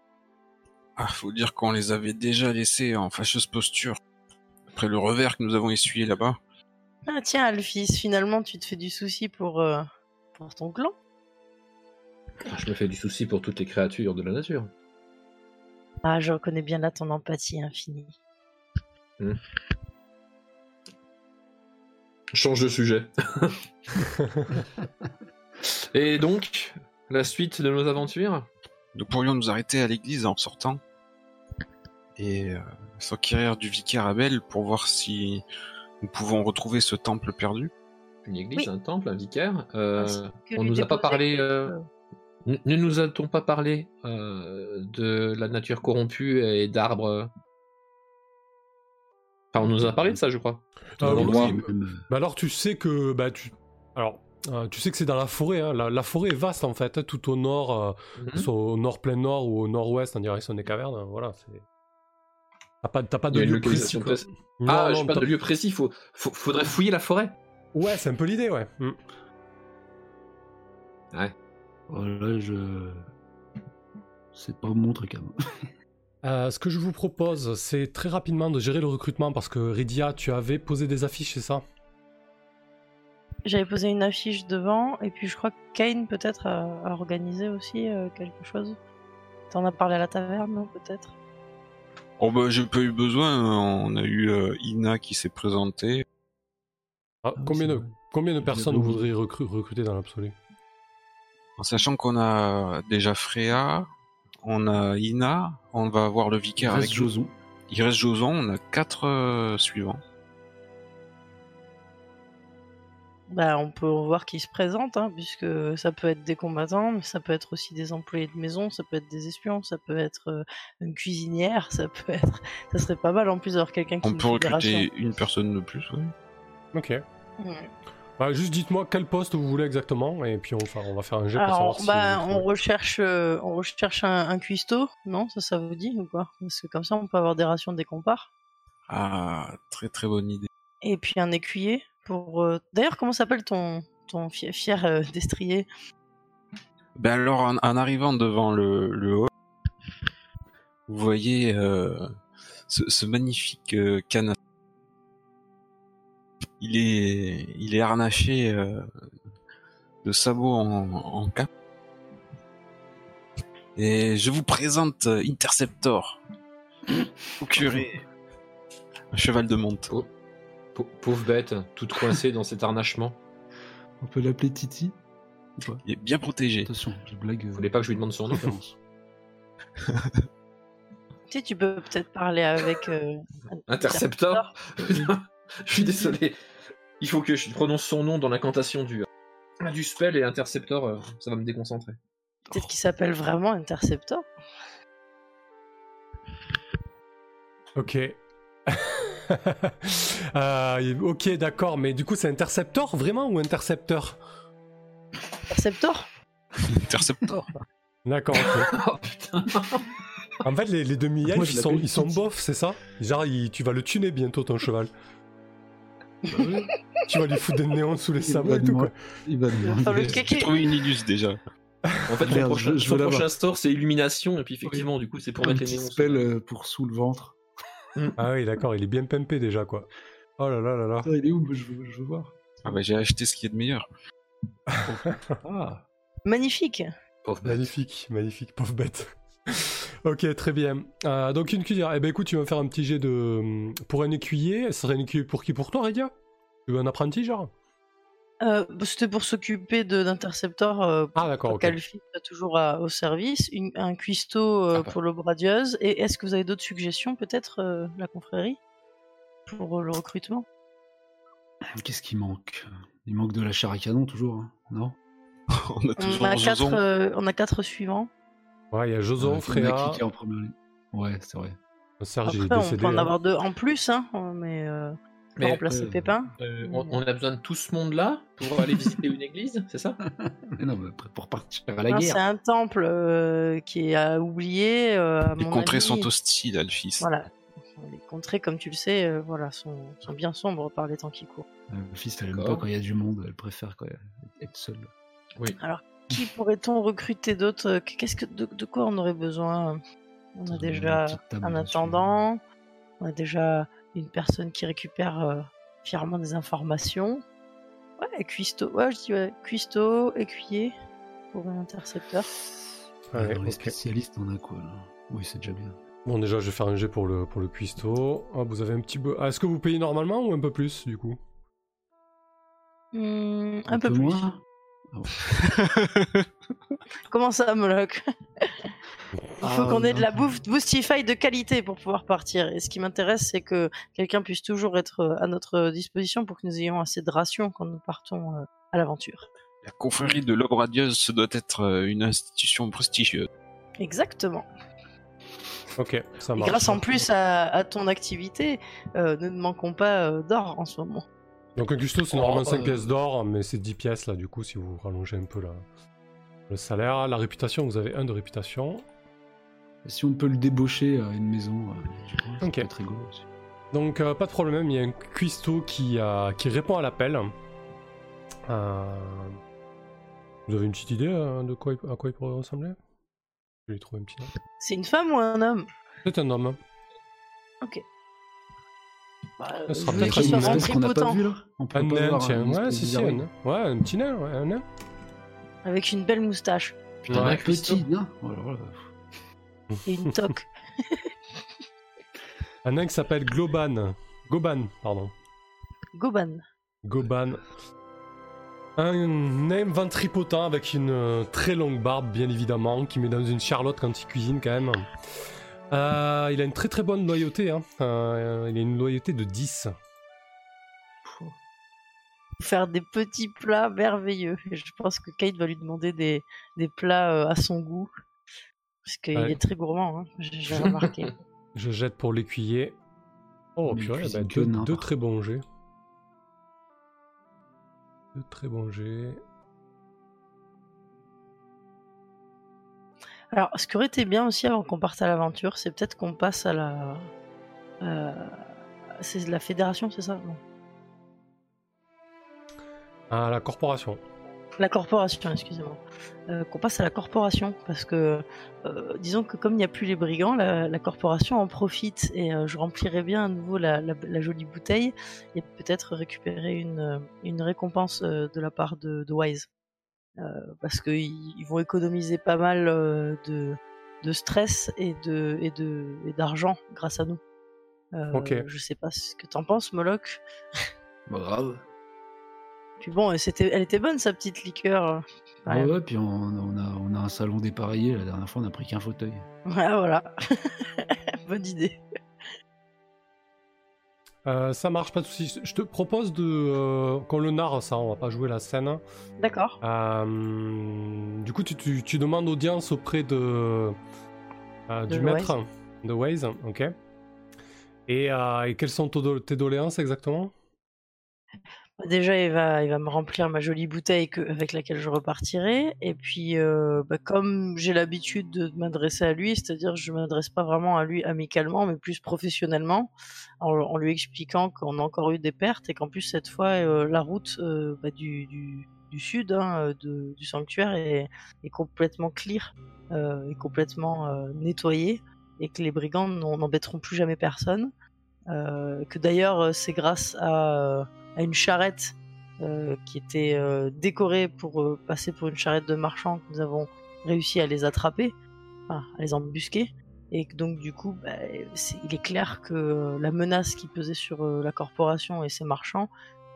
Ah, faut dire qu'on les avait déjà laissés en fâcheuse posture. Après le revers que nous avons essuyé là-bas. Ah, tiens, Alphys, finalement, tu te fais du souci pour, euh, pour ton clan. Je me fais du souci pour toutes les créatures de la nature. Ah, je reconnais bien là ton empathie infinie. Change de sujet. (laughs) Et donc, la suite de nos aventures? Nous pourrions nous arrêter à l'église en sortant et euh, s'enquérir du vicaire Abel pour voir si nous pouvons retrouver ce temple perdu. Une église, Oui. un temple, un vicaire. euh, Ainsi que on nous a pas parlé. euh, n- Ne nous a-t-on pas parlé euh, de la nature corrompue et d'arbres? Enfin, on nous a parlé de ça, je crois. Ah, oui, oui. Euh, Bah alors, tu sais que bah, tu... Alors, euh, tu sais que c'est dans la forêt. hein. La, la forêt est vaste en fait, hein, tout au nord, euh, Mhm. au nord plein nord ou au nord-ouest en direction des cavernes. hein, Voilà, c'est. T'as pas, t'as pas Il de lieu précis. quoi. Non, Ah, non, j'ai pas t'as- de lieu précis, faut, faut- faudrait fouiller la forêt. Ouais, c'est un peu l'idée, ouais. Mm. Voilà, je. C'est pas mon truc à moi. Euh, ce que je vous propose, c'est très rapidement de gérer le recrutement parce que Ridia, tu avais posé des affiches, c'est ça? J'avais posé une affiche devant, et puis je crois que Kane peut-être a, a organisé aussi euh, quelque chose. T'en as parlé à la taverne, peut-être? Oh bah j'ai pas eu besoin, on a eu euh, Ina qui s'est présentée. Ah, Ah, combien, de, combien de personnes vous voudriez recru- recruter dans l'absolu? En sachant qu'on a déjà Freya, on a Ina, on va avoir le vicaire avec Joson. Il reste Joson, on a quatre euh, suivants. Bah, on peut voir qui se présente, hein, puisque ça peut être des combattants, mais ça peut être aussi des employés de maison, ça peut être des espions, ça peut être euh, une cuisinière, (laughs) ça peut être. Ça serait pas mal en plus d'avoir quelqu'un qui On peut des recruter une personne de plus, oui. Ok. Ouais. Bah, juste dites-moi quel poste vous voulez exactement, et puis on, va- on va faire un jet pour Alors, savoir si bah, vous on recherche, euh, on recherche un, un cuistot, non Ça, ça vous dit ou quoi? Parce que comme ça, on peut avoir des rations dès qu'on part. Ah, très très bonne idée. Et puis un écuyer pour. euh, D'ailleurs, comment s'appelle ton ton fier, fier euh, destrier? Ben alors, en, en arrivant devant le, le hall, vous voyez euh, ce, ce magnifique euh, canasson. Il est, il est harnaché euh, de sabots en, en cap. Et je vous présente Interceptor, (laughs) au curé, un cheval de monte. Pau- Pauvre bête, toute coincée dans cet harnachement. (laughs) On peut l'appeler Titi Il est bien protégé. Attention, je blague. euh, Vous voulez pas que je lui demande son nom? Tu sais, (laughs) tu peux peut-être parler avec. euh, (laughs) Interceptor? Je suis désolé. Il faut que je prononce son nom dans l'incantation du, du spell et Interceptor, euh, ça va me déconcentrer. Peut-être qu'il s'appelle vraiment Interceptor. Ok. (laughs) Euh, ok, d'accord, mais du coup, c'est Interceptor vraiment ou Intercepteur Interceptor? Interceptor. (laughs) D'accord. (laughs) Oh putain En fait, les, les Moi, demi-elfes, je ils sont, ils sont bofs, c'est ça? Genre, il- tu vas le tuner bientôt, ton cheval. Bah Tu vas lui foutre des néons sous les sabots et tout, quoi. Il va le. J'ai trouvé une illus déjà. En fait, son Merde, prochain, je- son prochain store, c'est illumination, et puis effectivement, du coup, c'est pour un mettre les néons. spell euh, pour sous le ventre. Ah oui, d'accord, il est bien pimpé déjà, quoi. Oh là là là là. Attends, il est où je veux, je veux voir. Ah bah j'ai acheté ce qui est de meilleur. (laughs) Ah, Magnifique. Pauvre bête. Magnifique, magnifique, pauvre bête. (laughs) ok, très bien. Euh, donc une cuillère. Eh ben écoute, tu vas me faire un petit jet de... Pour un écuyer, ce serait un écuyer pour qui? Pour toi, Redia Tu veux un apprenti, genre? Euh, bah, C'était pour s'occuper de- d'Interceptor. Euh, Ah d'accord, ok. Calfi soit toujours à- au service. Une- un cuistot euh, Ah, pour l'aube radieuse. Et est-ce que vous avez d'autres suggestions, peut-être, euh, la confrérie Pour euh, le recrutement? Qu'est-ce qui manque? Il manque de la chair à canon toujours, hein, non? (laughs) On a on toujours a, quatre, euh, on a quatre suivants. Ouais, il y a Joson, Naki qui est en première ligne. Ouais, c'est vrai. Serge il est Après, on décédé. peut en hein. avoir deux en plus, hein, mais euh, on Mais, remplacer euh, Pépin. Euh, on, on a besoin de tout ce monde-là pour aller (laughs) visiter une église, c'est ça? Mais non, mais pour partir à la Non, guerre. C'est un temple euh, qui est à oublier. euh, à Les mon contrées avis. sont hostiles, Alphys. Voilà. Les contrées, comme tu le sais, euh, voilà, sont, sont bien sombres par les temps qui courent. Le fils, elle aime D'accord. pas quand il y a du monde, elle préfère être seule. Qui (laughs) pourrait-on recruter d'autres? Qu'est-ce que de, de quoi on aurait besoin? On a déjà un attendant, on a déjà une personne qui récupère euh, fièrement des informations. Ouais, cuistot. Ouais, je dis ouais, cuistot, écuyer pour un intercepteur. Ouais, dans les spécialistes, on a quoi là? Oui, c'est déjà bien. Bon, déjà, je vais faire un jet pour le, pour le cuistot. Ah, vous avez un petit peu... Ah, Est-ce que vous payez normalement ou un peu plus, du coup? Hmm, un, peu, plus. moins? (laughs) Comment ça, Moloch? Il faut Ah, qu'on ait de la bouffe Boostify de qualité pour pouvoir partir. Et ce qui m'intéresse, c'est que quelqu'un puisse toujours être euh, à notre disposition pour que nous ayons assez de rations quand nous partons euh, à l'aventure. La confrérie de l'aube radieuse, ce doit être euh, une institution prestigieuse. Exactement. Ok, ça Et marche. grâce en plus à, à ton activité, euh, nous ne manquons pas euh, d'or en ce moment. Donc un custo, c'est Oh, normalement 5 euh. pièces d'or, mais c'est 10 pièces là, du coup, si vous rallongez un peu la- le salaire. La réputation, vous avez 1 de réputation. Si on peut le débaucher à une maison, euh, je crois, ça Ok. peut être rigolo aussi. Donc euh, pas de problème, il y a un cuistot qui, euh, qui répond à l'appel. Euh, Vous avez une petite idée de quoi il- à quoi il pourrait ressembler? Je vais trouver un petit nom. C'est une femme ou un homme? C'est un homme. Ok. Bah, Ça sera peut-être vraiment qu'on n'a pas tripotant, vu là? On peut Un nain, tiens. une Ouais, si, un nain. Ouais, un petit nain, ouais, un nain. avec une belle moustache Putain, Ouais. un. Petit, non Oh là là. Et une toque. (laughs) Un nain qui s'appelle Globan. Goban, pardon. Goban. Goban. Un nain ventripotent avec une euh, très longue barbe, bien évidemment, qui met dans une charlotte quand il cuisine quand même. Euh, il a une très très bonne loyauté. Hein. Euh, il a une loyauté de 10. Faire des petits plats merveilleux. Je pense que Kate va lui demander des, des plats à son goût. Parce qu'il Ouais. est très gourmand, hein. j'ai (laughs) remarqué. Je jette pour l'écuyer. Oh purée, bah, deux, deux très bons jets. Deux très bons jets. Alors, ce qui aurait été bien aussi avant qu'on parte à l'aventure, c'est peut-être qu'on passe à la. euh, c'est la fédération, c'est ça Non? Ah, la corporation. La corporation, excusez-moi. Euh, qu'on passe à la corporation, parce que euh, disons que comme il n'y a plus les brigands, la, la corporation en profite et euh, je remplirai bien à nouveau la, la- la jolie bouteille et peut-être récupérer une, une récompense euh, de la part de, de Wise. Euh, parce qu'ils ils vont économiser pas mal euh, de, de stress et de et de et d'argent grâce à nous. Euh, Ok. Je sais pas ce que t'en penses, Moloch. Bah, grave. Puis bon, elle était bonne sa petite liqueur. quand Ouais, ouais, puis on, on a, on a un salon dépareillé. La dernière fois, on a pris qu'un fauteuil. (laughs) Ouais, voilà. (laughs) Bonne idée. Euh, ça marche, pas de soucis. Je te propose de euh, qu'on le narre, ça, on va pas jouer la scène. D'accord. Euh, du coup, tu, tu- tu demandes audience auprès de, euh, du maître de Waze, ok. Et, euh, et quelles sont tes doléances exactement? Déjà, il va, il va me remplir ma jolie bouteille que, avec laquelle je repartirai. Et puis, euh, bah, comme j'ai l'habitude de m'adresser à lui, c'est-à-dire je m'adresse pas vraiment à lui amicalement, mais plus professionnellement, en, lui expliquant qu'on a encore eu des pertes et qu'en plus cette fois, euh, la route euh, bah, du, du, du sud hein, euh, du sanctuaire est, est complètement clear, euh, est complètement euh, nettoyée, et que les brigands n'embêteront plus jamais personne. Euh, que d'ailleurs, euh, c'est grâce à euh, à une charrette euh, qui était euh, décorée pour euh, passer pour une charrette de marchands que nous avons réussi à les attraper, à les embusquer. Et donc du coup, bah, il est clair que la menace qui pesait sur la corporation et ses marchands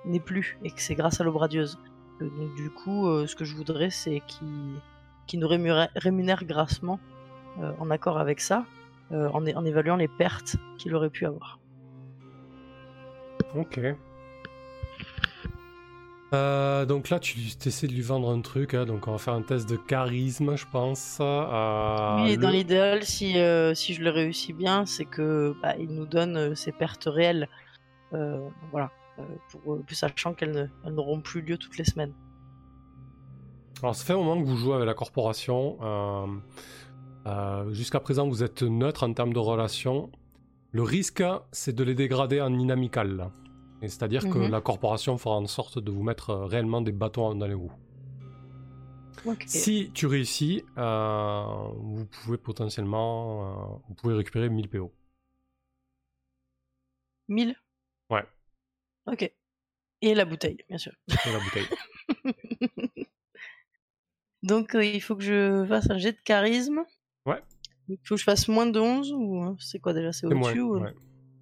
n'est plus, et que c'est grâce à l'eau radieuse. Euh, donc du coup, ce que je voudrais, c'est qu'il qu'il nous rémunère, rémunère grassement en accord avec ça, en, en évaluant les pertes qu'il aurait pu avoir. Ok. Euh, donc là, tu essaies de lui vendre un truc, hein, donc on va faire un test de charisme, je pense. Euh, Oui, et dans l'idéal, si, euh, si je le réussis bien, c'est que bah, il nous donne euh, ses pertes réelles. Euh, voilà. Euh, pour, euh, sachant qu'elles n'auront plus lieu toutes les semaines. Alors, ça fait un moment que vous jouez avec la corporation. euh, euh, Jusqu'à présent, vous êtes neutre en termes de relations. Le risque, c'est de les dégrader en inamical. C'est-à-dire que Mhm. la corporation fera en sorte de vous mettre euh, réellement des bâtons dans les roues. Ok. Si tu réussis, euh, vous pouvez potentiellement euh, vous pouvez récupérer 1000 PO. 1000 Ouais. Ok. Et la bouteille, bien sûr. Et la bouteille. (laughs) Donc euh, il faut que je fasse un jet de charisme. Ouais. Il faut que je fasse moins de 11 ou euh, c'est quoi déjà? C'est au-dessus ou... ouais.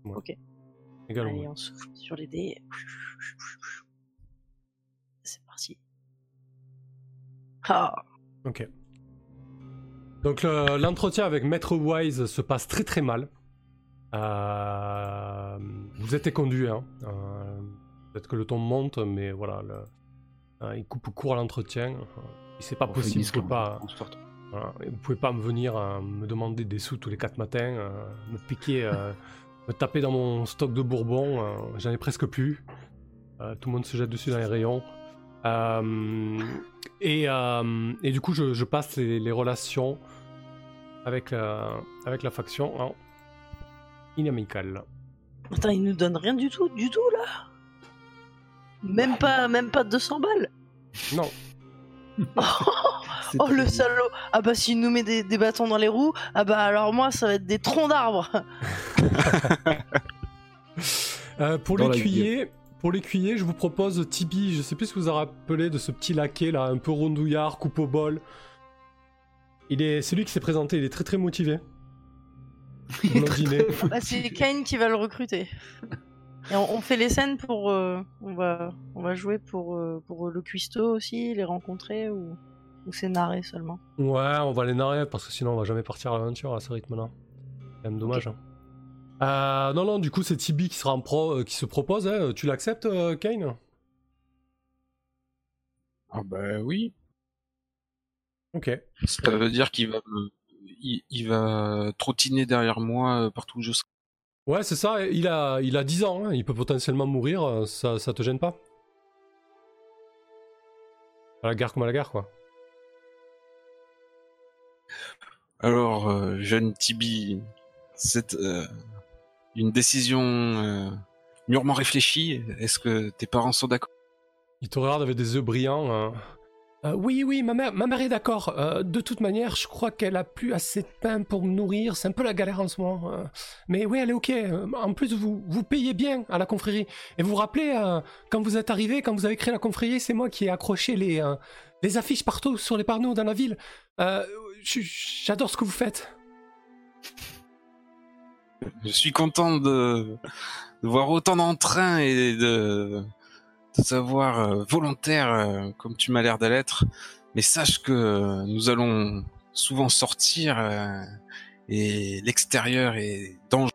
Ok. Également. Allez, on souffle sur les dés. C'est parti. Ah, Ok. Donc le- l'entretien avec Maître Wise se passe très très mal. Euh, vous êtes éconduit, hein. Euh, Peut-être que le ton monte, mais voilà, le- euh, il coupe court à l'entretien. Euh, C'est pas On possible, une vous pouvez pas, voilà, vous pouvez pas me venir euh, me demander des sous tous les quatre matins, euh, me piquer, euh, me taper dans mon stock de bourbon. euh, J'en ai presque plus. Euh, tout le monde se jette dessus dans les rayons. Euh, et, et du coup, je, je passe les, les relations avec la, avec la faction en inamical. Attends, il nous donne rien du tout, du tout là Même pas, même pas 200 balles Non, (laughs) Oh le salaud Ah bah s'il nous met des, des bâtons dans les roues, ah bah alors moi ça va être des troncs d'arbres (laughs) Euh, pour Dans l'écuyer, pour l'écuyer, je vous propose Tibi. Je sais plus ce que vous a rappelé de ce petit laquais là, un peu rondouillard, coupe au bol. Il est, c'est lui qui s'est présenté. Il est très très motivé. (laughs) Bah c'est Kane qui va le recruter. Et on, on fait les scènes pour... euh, on, va, on va jouer pour, euh, pour le cuistot aussi, les rencontrer ou, ou c'est narré seulement Ouais, on va les narrer parce que sinon on va jamais partir à l'aventure à ce rythme-là. C'est quand même dommage. hein. Euh, non, non, du coup c'est Tibi qui sera en pro, euh, qui se propose. hein. Tu l'acceptes, euh, Kane? Ah bah oui. Ok. Ça veut dire qu'il va me- il, il va trottiner derrière moi partout où je serai. Ouais, c'est ça. Il a, il a 10 ans. hein. Il peut potentiellement mourir. Ça, ça te gêne pas? À la guerre comme à la guerre, quoi. Alors, euh, jeune Tibi, c'est euh, une décision euh, mûrement réfléchie. Est-ce que tes parents sont d'accord? Il te regarde avec des yeux brillants. hein. Euh, oui, oui, ma mère, ma mère est d'accord. Euh, de toute manière, je crois qu'elle a plus assez de pain pour me nourrir. C'est un peu la galère en ce moment. euh. mais oui, elle est ok. En plus, vous, vous payez bien à la confrérie. Et vous vous rappelez, euh, quand vous êtes arrivé, quand vous avez créé la confrérie, c'est moi qui ai accroché les, euh, les affiches partout sur les panneaux dans la ville. Euh, J'adore ce que vous faites. Je suis content de, de voir autant d'entrain et de, de savoir euh, volontaire euh, comme tu m'as l'air de l'être. Mais sache que nous allons souvent sortir et l'extérieur est dangereux.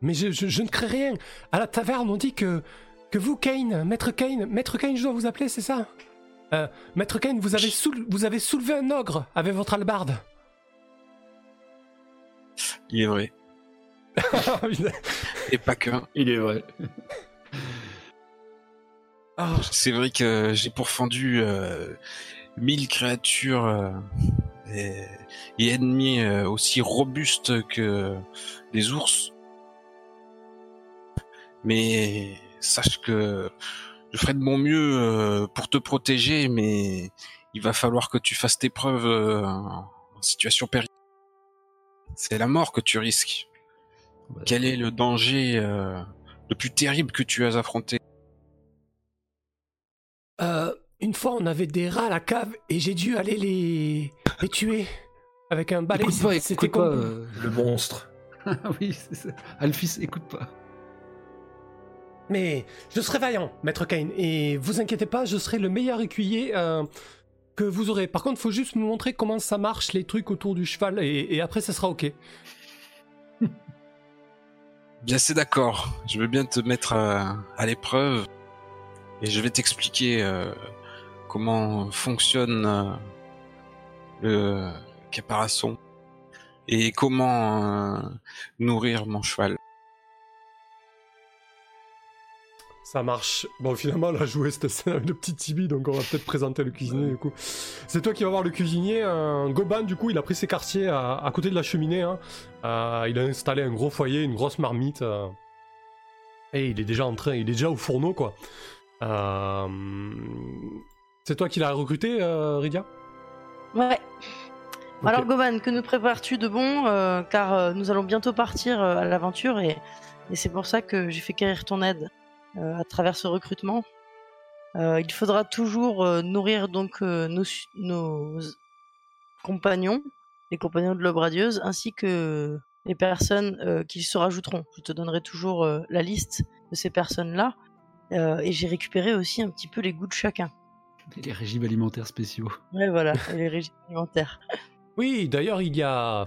Mais je, je- je ne crée rien. À la taverne, on dit que, que vous, Kane, Maître Kane, Maître Kane, je dois vous appeler, c'est ça? Euh, Maître Kane, vous avez, soule- vous avez soulevé un ogre avec votre hallebarde. Il est vrai. (laughs) Et pas qu'un. Il est vrai. Ah, C'est vrai que j'ai pourfendu euh, mille créatures euh, et, et ennemis euh, aussi robustes que les ours. Mais sache que je ferai de mon mieux euh, pour te protéger, mais il va falloir que tu fasses tes preuves euh, en situation périlleuse. C'est la mort que tu risques. Quel est le danger euh, le plus terrible que tu as affronté? Euh, une fois, on avait des rats à la cave et j'ai dû aller les, les tuer avec un balai. Écoute pas, C'était écoute pas. com- euh, Le monstre. Ah (laughs) oui, c'est ça. Alphys, écoute pas. Mais je serai vaillant, Maître Kane, et vous inquiétez pas, je serai le meilleur écuyer euh, que vous aurez. Par contre, faut juste me montrer comment ça marche, les trucs autour du cheval, et, après, ça sera ok. (laughs) Bien, c'est d'accord. Je veux bien te mettre à, à l'épreuve et je vais t'expliquer euh, comment fonctionne euh, le caparaçon et comment euh, nourrir mon cheval. Ça marche. Bon, finalement, on a joué cette scène avec le petit Tibi, donc on va peut-être présenter le cuisinier, du coup. C'est toi qui vas voir le cuisinier. Un Goban, du coup, il a pris ses quartiers à, à côté de la cheminée. hein. Euh, il a installé un gros foyer, une grosse marmite. euh, et il est déjà en train, il est déjà au fourneau, quoi. Euh, C'est toi qui l'as recruté, euh, Rydia Ouais. Alors Goban, que nous prépares-tu de bon euh, Car euh, nous allons bientôt partir euh, à l'aventure et, et c'est pour ça que j'ai fait quérir ton aide euh, à travers ce recrutement. Euh, il faudra toujours euh, nourrir donc euh, nos, compagnons, les compagnons de l'aube radieuse, ainsi que les personnes euh, qui se rajouteront. Je te donnerai toujours euh, la liste de ces personnes-là. Euh, et j'ai récupéré aussi un petit peu les goûts de chacun. Et les régimes alimentaires spéciaux. Ouais, voilà, et les régimes alimentaires. Oui, d'ailleurs, il y a.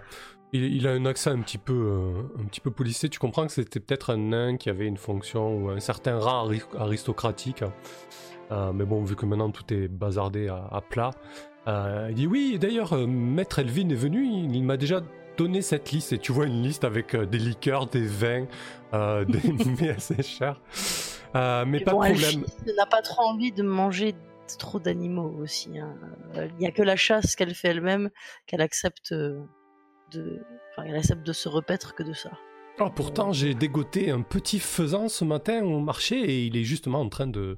Il, il a un accent un petit peu, euh, un petit peu policé. Tu comprends que c'était peut-être un nain qui avait une fonction ou un certain rang ari- aristocratique. Euh, mais bon, vu que maintenant tout est bazardé à, à plat, euh, il dit oui. D'ailleurs, Maître Elvin est venu. Il, il m'a déjà donné cette liste. Et tu vois une liste avec des liqueurs, des vins, (laughs) des mets assez chers. Mais pas bon, de problème. n'a pas trop envie de manger trop d'animaux aussi. hein. Il n'y a que la chasse qu'elle fait elle-même qu'elle accepte de, enfin, elle accepte de se repaître que de ça. Oh, pourtant, j'ai dégoté un petit faisan ce matin au marché et il est justement en train de.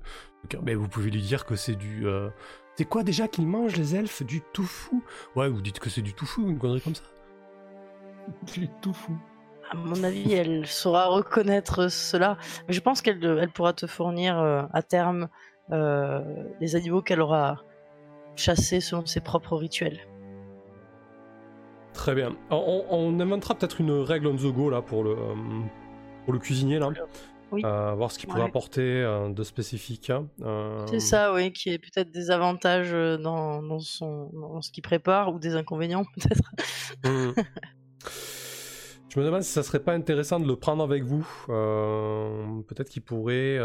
Mais vous pouvez lui dire que c'est du. euh, C'est quoi déjà qu'ils mangent les elfes? Du tofu? Ouais, vous dites que c'est du tofu, une connerie comme ça. Tout fou. À mon avis, elle saura reconnaître cela. Mais je pense qu'elle elle pourra te fournir euh, à terme euh, les animaux qu'elle aura chassés selon ses propres rituels. Très bien. On, on inventera peut-être une règle on the go là pour le, euh, pour le cuisinier là. Oui. Euh, voir ce qu'il pourrait Ouais. apporter euh, de spécifique. hein. Euh, C'est ça, oui, qui est peut-être des avantages dans, dans, son, dans ce qu'il prépare ou des inconvénients (laughs) peut-être. Hmm. Je me demande si ça serait pas intéressant de le prendre avec vous. Peut-être qu'il pourrait.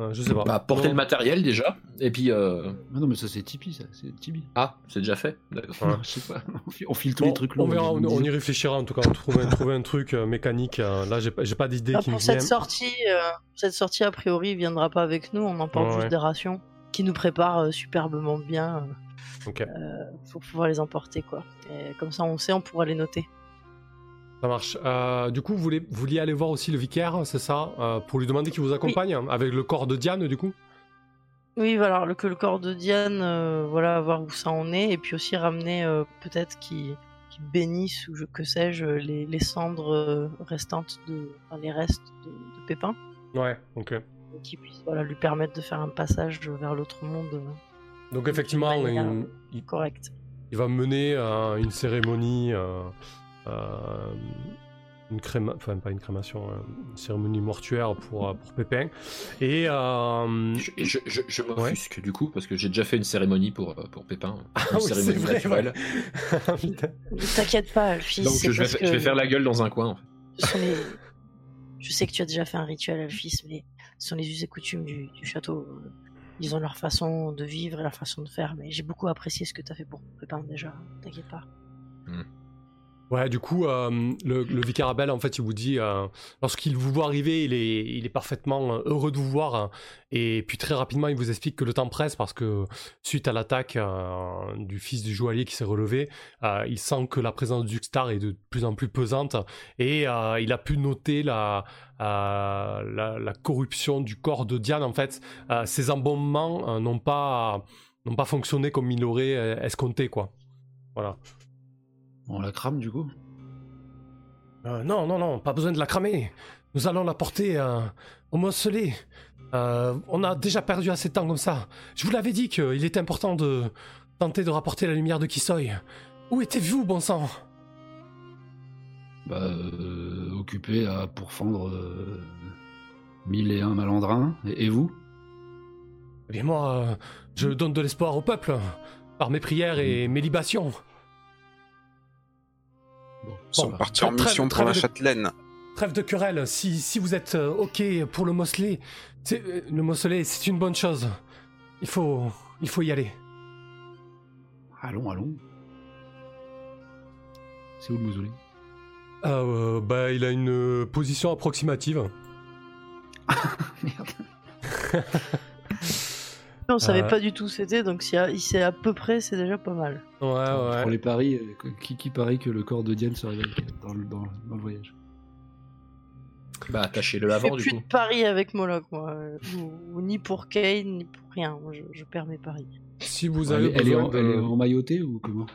Euh, je sais pas. Bah, porter Non. le matériel déjà, et puis. euh, Ah non, mais ça c'est Tipeee, ça. C'est Tipeee. Ah, c'est déjà fait. D'accord. Ouais. (laughs) Je sais pas. On file, tous Bon, les trucs on longs. verra, on, me y réfléchira en tout cas. On trouver, trouver un truc euh, mécanique. euh, là, j'ai pas- j'ai pas d'idée Ah, qui me pour vient. cette sortie, euh, cette sortie a priori viendra pas avec nous, on emporte Ouais, juste ouais. des rations qui nous préparent euh, superbement bien euh, Ok, euh, pour pouvoir les emporter quoi. Et comme ça on sait, on pourra les noter. Ça marche. Euh, du coup, vous, voulez, vous vouliez aller voir aussi le vicaire, c'est ça euh, Pour lui demander qu'il vous accompagne avec le corps de Diane, du coup? Oui, voilà, le, que le corps de Diane, euh, voilà, voir où ça en est, et puis aussi ramener peut-être qui qui bénissent ou je, que sais-je les, les cendres restantes de, enfin, les restes de, de Pépin, Ouais, ok. qui puissent voilà lui permettre de faire un passage vers l'autre monde Donc, effectivement, manière- il, correct. il va mener une cérémonie. Euh, une créma... Enfin, pas une crémation, euh, une cérémonie mortuaire pour, euh, pour Pépin. Et. euh, Je, je, je, je m'offusque du coup, parce que j'ai déjà fait une cérémonie pour, pour Pépin. Ah Une oui, c'est vrai, ouais. (laughs) T'inquiète pas, Alphys. Donc je vais, parce fa- que je vais faire la gueule dans un coin. En fait. ce sont les- Je sais que tu as déjà fait un rituel, Alphys, mais ce sont les us et coutumes du, du château. Ils ont leur façon de vivre et leur façon de faire, mais j'ai beaucoup apprécié ce que tu as fait pour Pépin déjà. T'inquiète pas. Ouais, du coup, euh, le, le vicaire Abel, en fait, il vous dit, euh, lorsqu'il vous voit arriver, il est, il est parfaitement euh, heureux de vous voir. et puis très rapidement, il vous explique que le temps presse parce que suite à l'attaque du fils du joaillier qui s'est relevé, il sent que la présence du Star est de plus en plus pesante. Et il a pu noter la, la, corruption du corps de Diane. En fait, Euh, ses embaumements n'ont pas, pas fonctionné comme il aurait escompté, quoi. Voilà. On la crame du coup? Euh, non, non, non, pas besoin de la cramer. Nous allons la porter euh, au mausolée. Euh, on a déjà perdu assez de temps comme ça. Je vous l'avais dit qu'il était important de tenter de rapporter la lumière de Kisoy. Où étiez-vous, bon sang? Bah, occupé à pourfendre mille et un malandrins. Et, et vous? Eh bien, moi, je donne de l'espoir au peuple par mes prières et mes libations. Bon, Ils sont Bon, partis en trêve- mission pour trêve la de- châtelaine. Trêve de querelle, si, si vous êtes euh, OK pour le mausolée, c'est- euh, le mausolée, c'est une bonne chose. Il faut, il faut y aller. allons, allons. C'est où le mausolée Euh, bah, il a une euh, position approximative. (laughs) Merde. (laughs) On savait Euh. pas du tout où c'était, donc si il sait à peu près, c'est déjà pas mal. Ouais, ouais. Pour les paris, euh, qui, qui parie que le corps de Diane se réveille dans le, dans, dans le voyage Bah, attachez-le Je fais avant du plus coup. de paris avec Moloch, moi. ou- ou ni pour Kane, ni pour rien. Je, je perds mes paris. Si vous elle, avez est- elle est besoin en, de... elle est emmaillotée ou comment?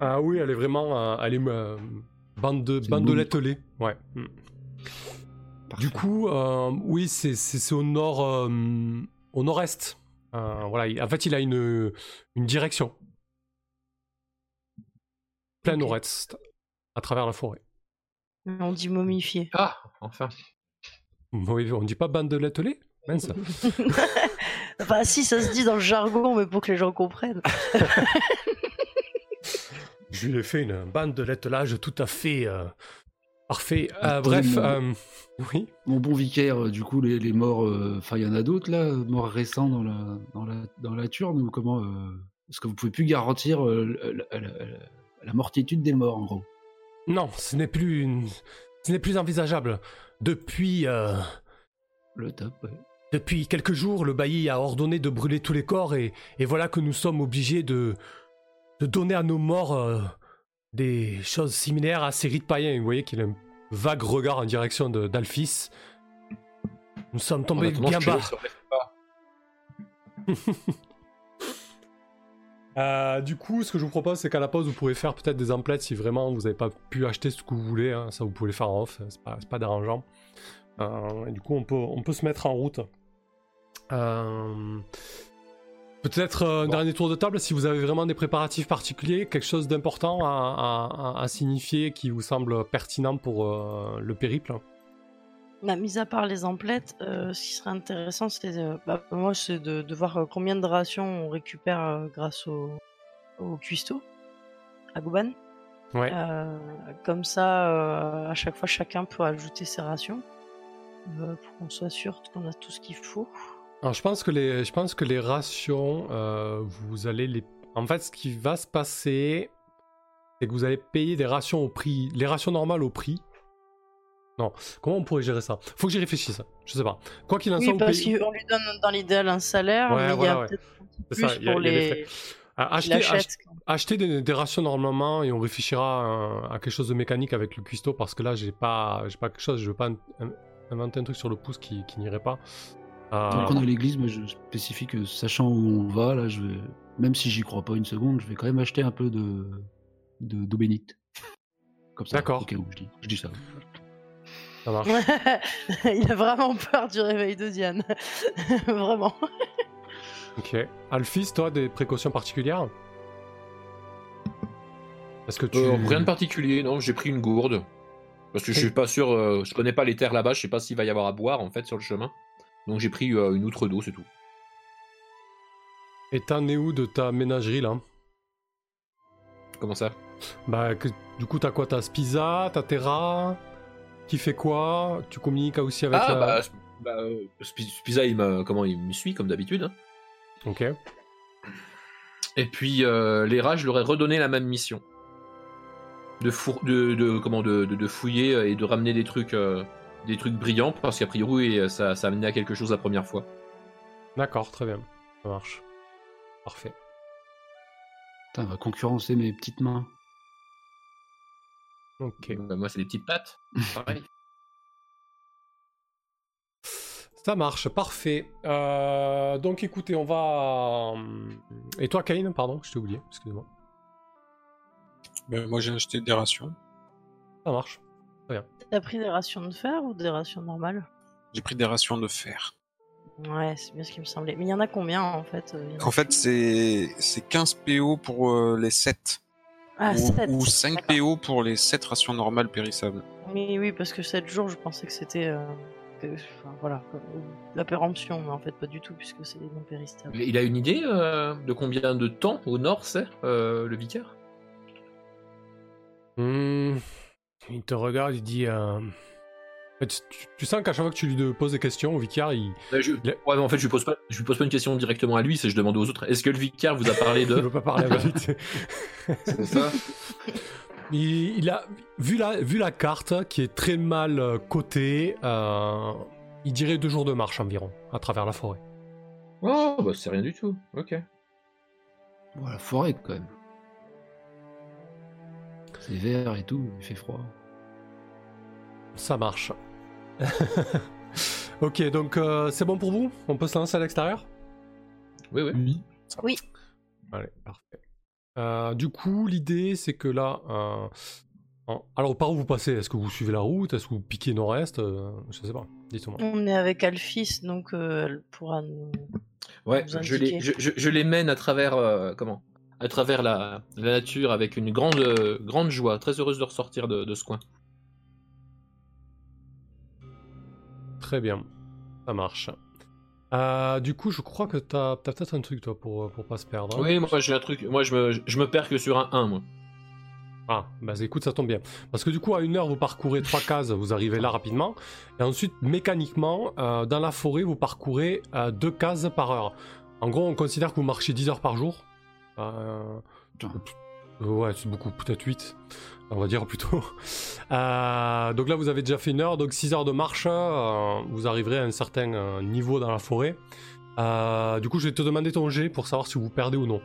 Ah oui, elle est vraiment... euh, elle est euh, bande de, C'est bande de. Ouais. Mm. Du coup, euh, oui, c'est au nord... euh, au nord-est. Euh, voilà, il- en fait, il a une, une direction. Plein nord-est, à travers la forêt. On dit momifié. Ah, enfin. Oui, on dit pas bande de lettelés Mince. (laughs) enfin, si, ça se dit dans le jargon, mais pour que les gens comprennent. (laughs) Je lui ai fait une bande de lettelage tout à fait... euh, parfait. Euh, bref, mon- euh, (laughs) oui. Mon bon vicaire, euh, du coup, les, les morts, euh, enfin, il y en a d'autres là, morts récents dans la, dans la, dans la turne ou comment euh, Est-ce que vous pouvez plus garantir la, la- la- la mortitude des morts en gros? Non, ce n'est plus, une- ce n'est plus envisageable. Depuis, Le top, ouais. Depuis quelques jours, le bailli a ordonné de brûler tous les corps et, et voilà que nous sommes obligés de, de donner à nos morts des choses similaires à ces rites païens. Vous voyez qu'il a un vague regard en direction d'Alphys. Nous sommes tombés bien bas. (laughs) Euh, du coup, ce que je vous propose, c'est qu'à la pause, vous pourrez faire peut-être des emplettes si vraiment vous n'avez pas pu acheter ce que vous voulez. hein. Ça, vous pouvez le faire en off, c'est pas, pas dérangeant. Euh, et du coup, on peut, on peut se mettre en route. Euh, Peut-être euh, un dernier tour de table si vous avez vraiment des préparatifs particuliers, quelque chose d'important à, à- à signifier qui vous semble pertinent pour euh, le périple? Bah, mis à part les emplettes, euh, ce qui serait intéressant, c'est euh, bah, moi, c'est de, de voir combien de rations on récupère euh, grâce au, au cuistot à Gouban. Ouais. Euh, comme ça, euh, à chaque fois, chacun peut ajouter ses rations euh, pour qu'on soit sûr qu'on a tout ce qu'il faut. Alors, je pense que les, je pense que les rations, euh, vous allez les. En fait, ce qui va se passer, c'est que vous allez payer des rations au prix, les rations normales au prix. Non, comment on pourrait gérer ça? Faut que j'y réfléchisse. Je sais pas. Quoi qu'il en soit, Oui, parce qu'on lui donne dans l'idéal un salaire, Ouais, mais il y a ouais. peut-être plus ça, il y a- pour a des les. Ah, il Achetez, achète. ach- achetez des, des rations normalement et on réfléchira à, à quelque chose de mécanique avec le cuistot parce que là, j'ai pas, j'ai pas quelque chose. Je veux pas in- in- inventer un truc sur le pouce qui, qui n'irait pas. Euh, Tant qu'on est à l'église, moi je spécifie que sachant où on va, là, je vais, même si j'y crois pas une seconde, je vais quand même acheter un peu de de- d'eau bénite. Comme ça. D'accord. où je dis, je dis ça. ça marche. (laughs) il a vraiment peur du réveil de Diane. (laughs) vraiment. Ok. Alphys, toi, des précautions particulières? Est-ce que tu. Euh, rien de particulier, non, j'ai pris une gourde. Parce que je suis pas sûr, euh, je connais pas les terres là-bas, je sais pas s'il va y avoir à boire en fait sur le chemin. Donc j'ai pris euh, une outre d'eau, c'est tout. Et t'en es où de ta ménagerie là? Comment ça? Bah, que- du coup, t'as quoi? T'as Spiza, t'as Terra Qui fait quoi? Tu communiques aussi avec Ah la- bah, bah euh, Spi- Spiza il me, comment, il me suit comme d'habitude. hein. Ok. Et puis euh, les rats, je leur ai redonné la même mission. De, four- de, de, comment, de, de- de fouiller et de ramener des trucs, euh, des trucs brillants, parce qu'a priori euh, ça, ça amenait à quelque chose la première fois. D'accord, très bien. Ça marche. Parfait. Putain, on va concurrencer mes petites mains. Ok. Bah, moi c'est des petites pattes, (laughs) pareil. Ça marche, parfait. Euh, donc écoutez, on va. Et toi, Kain, pardon, je t'ai oublié, excusez-moi. Ben, moi j'ai acheté des rations. Ça marche. T'as pris des rations de fer ou des rations normales? J'ai pris des rations de fer. Ouais, c'est bien ce qui me semblait. Mais il y en a combien en fait euh, en fait, c'est c'est 15 PO pour euh, les 7. Ah, ou, sept. ou 5 D'accord. PO pour les 7 rations normales périssables. Oui, oui, parce que 7 jours, je pensais que c'était. euh, que- enfin, voilà, la péremption, mais en fait, pas du tout, puisque c'est des non périssables. Il a une idée euh, de combien de temps au nord c'est, euh, le vicaire? Hmm. Il te regarde, il dit. euh, Tu, tu sens qu'à chaque fois que tu lui poses des questions au vicaire, il je- Ouais, mais en fait, je lui pose pas, je lui pose pas une question directement à lui, c'est je demande aux autres. Est-ce que le vicaire vous a parlé (laughs) de veut pas parler à vite. C'est ça (laughs) il, il a vu la, vu la carte qui est très mal euh, cotée. euh, il dirait deux jours de marche environ à travers la forêt. Oh, bah c'est rien du tout. Ok. Bon, la forêt quand même. C'est vert et tout, il fait froid. Ça marche. (laughs) ok, donc euh, c'est bon pour vous? On peut se lancer à l'extérieur? Oui, oui. Oui. Allez, parfait. Euh, du coup, l'idée, c'est que là... euh, en- Alors, par où vous passez? Est-ce que vous suivez la route? Est-ce que vous piquez nord-est Euh, Je sais pas. Dites-moi. On est avec Alphys, donc euh, elle pourra nous. Ouais, je les, indiquer. je, je- je les mène à travers, euh, comment? À travers la, la nature avec une grande, euh, grande joie, très heureuse de ressortir de, de ce coin. Très bien. Ça marche. Euh, du coup, je crois que t'as as, peut-être un truc, toi, pour, pour pas se perdre. hein Oui, moi j'ai un truc, moi je me, je me perds que sur un 1, moi. Ah, bah écoute, ça tombe bien. Parce que du coup, à une heure, vous parcourez trois cases, vous arrivez là rapidement. Et ensuite, mécaniquement, euh, dans la forêt, vous parcourez euh, deux cases par heure. En gros, on considère que vous marchez 10 heures par jour. Euh. Euh, ouais, c'est beaucoup, peut-être 8, on va dire plutôt. (laughs) Euh, donc là, vous avez déjà fait une heure, donc 6 heures de marche, euh, vous arriverez à un certain euh, niveau dans la forêt. Euh, du coup, je vais te demander ton jet pour savoir si vous perdez ou non.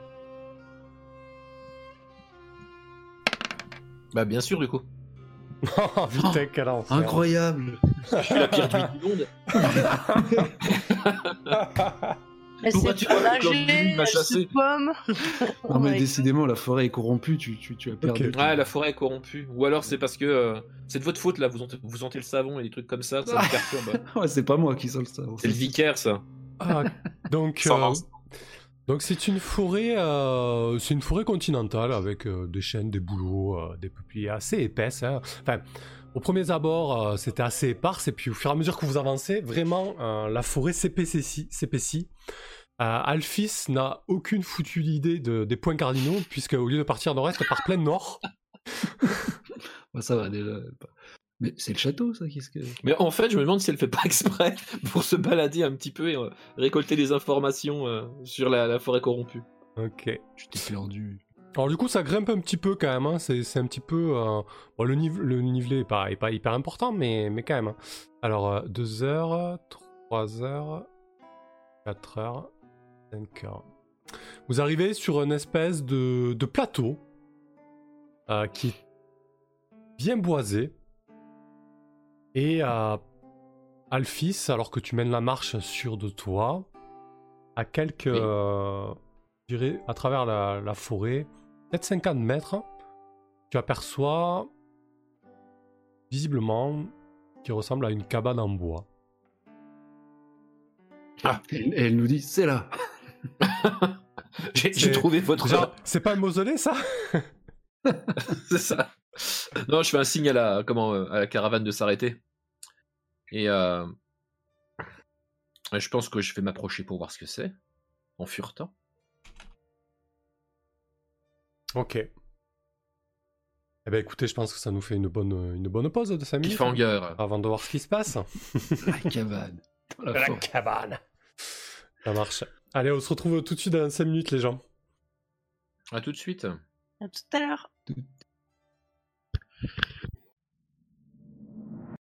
Bah bien sûr du coup. (laughs) Oh putain, enfer. Incroyable Je suis la pire du monde. (laughs) Elle Pourquoi s'est tu- trop quand nager, Lulu m'a elle chassé se pomme. (laughs) Non mais Ouais. décidément, la forêt est corrompue, tu, tu, tu as perdu. Ouais, la forêt est corrompue. Ou alors c'est parce que euh, c'est de votre faute là, vous sentez, vous sentez le savon et des trucs comme ça, ça me perturbe. (laughs) Ouais, c'est pas moi qui sens le ça. C'est le vicaire ça. Ah, donc, (laughs) euh, donc c'est une forêt, euh, c'est une forêt continentale avec euh, des chênes, des bouleaux, euh, des peupliers assez épaisses. hein. Enfin, au premier abord, euh, c'était assez éparse, et puis au fur et à mesure que vous avancez, vraiment, euh, la forêt s'épaissit. Euh, Alphys n'a aucune foutue idée de- des points cardinaux, puisque au lieu de partir nord-est, elle part plein nord. (laughs) Ça va déjà. Mais c'est le château, ça Qu'est-ce que. Mais en fait, je me demande si elle fait pas exprès pour se balader un petit peu et euh, récolter des informations euh, sur la, la forêt corrompue. Ok. Tu t'es perdu. Alors du coup, ça grimpe un petit peu quand même. hein. C'est, un petit peu... euh, bon, le, nive- le nivelé est pas, est pas hyper important, mais, mais quand même. hein. Alors, 2 heures, 3 heures, 4 heures, 5 heures. Vous arrivez sur une espèce de, de plateau euh, qui est bien boisé. Et euh, Alphys, alors que tu mènes la marche sur de toi, à quelques... Oui. euh, je dirais, à travers la, la forêt, peut-être 50 mètres, tu aperçois visiblement qui ressemble à une cabane en bois. Et elle nous dit, c'est là J'ai trouvé votre. Genre, c'est pas un mausolée ça? (laughs) C'est ça. Non, je fais un signe à la, comment, euh, à la caravane de s'arrêter. Et euh, je pense que je vais m'approcher pour voir ce que c'est, en furetant. Ok. Eh ben écoutez, je pense que ça nous fait une bonne, une bonne pause de 5 minutes Cliffhanger. avant de voir ce qui se passe. (laughs) La cabane. Dans la cabane. Ça marche. Allez, on se retrouve tout de suite dans 5 minutes les gens. À tout de suite. À tout à l'heure.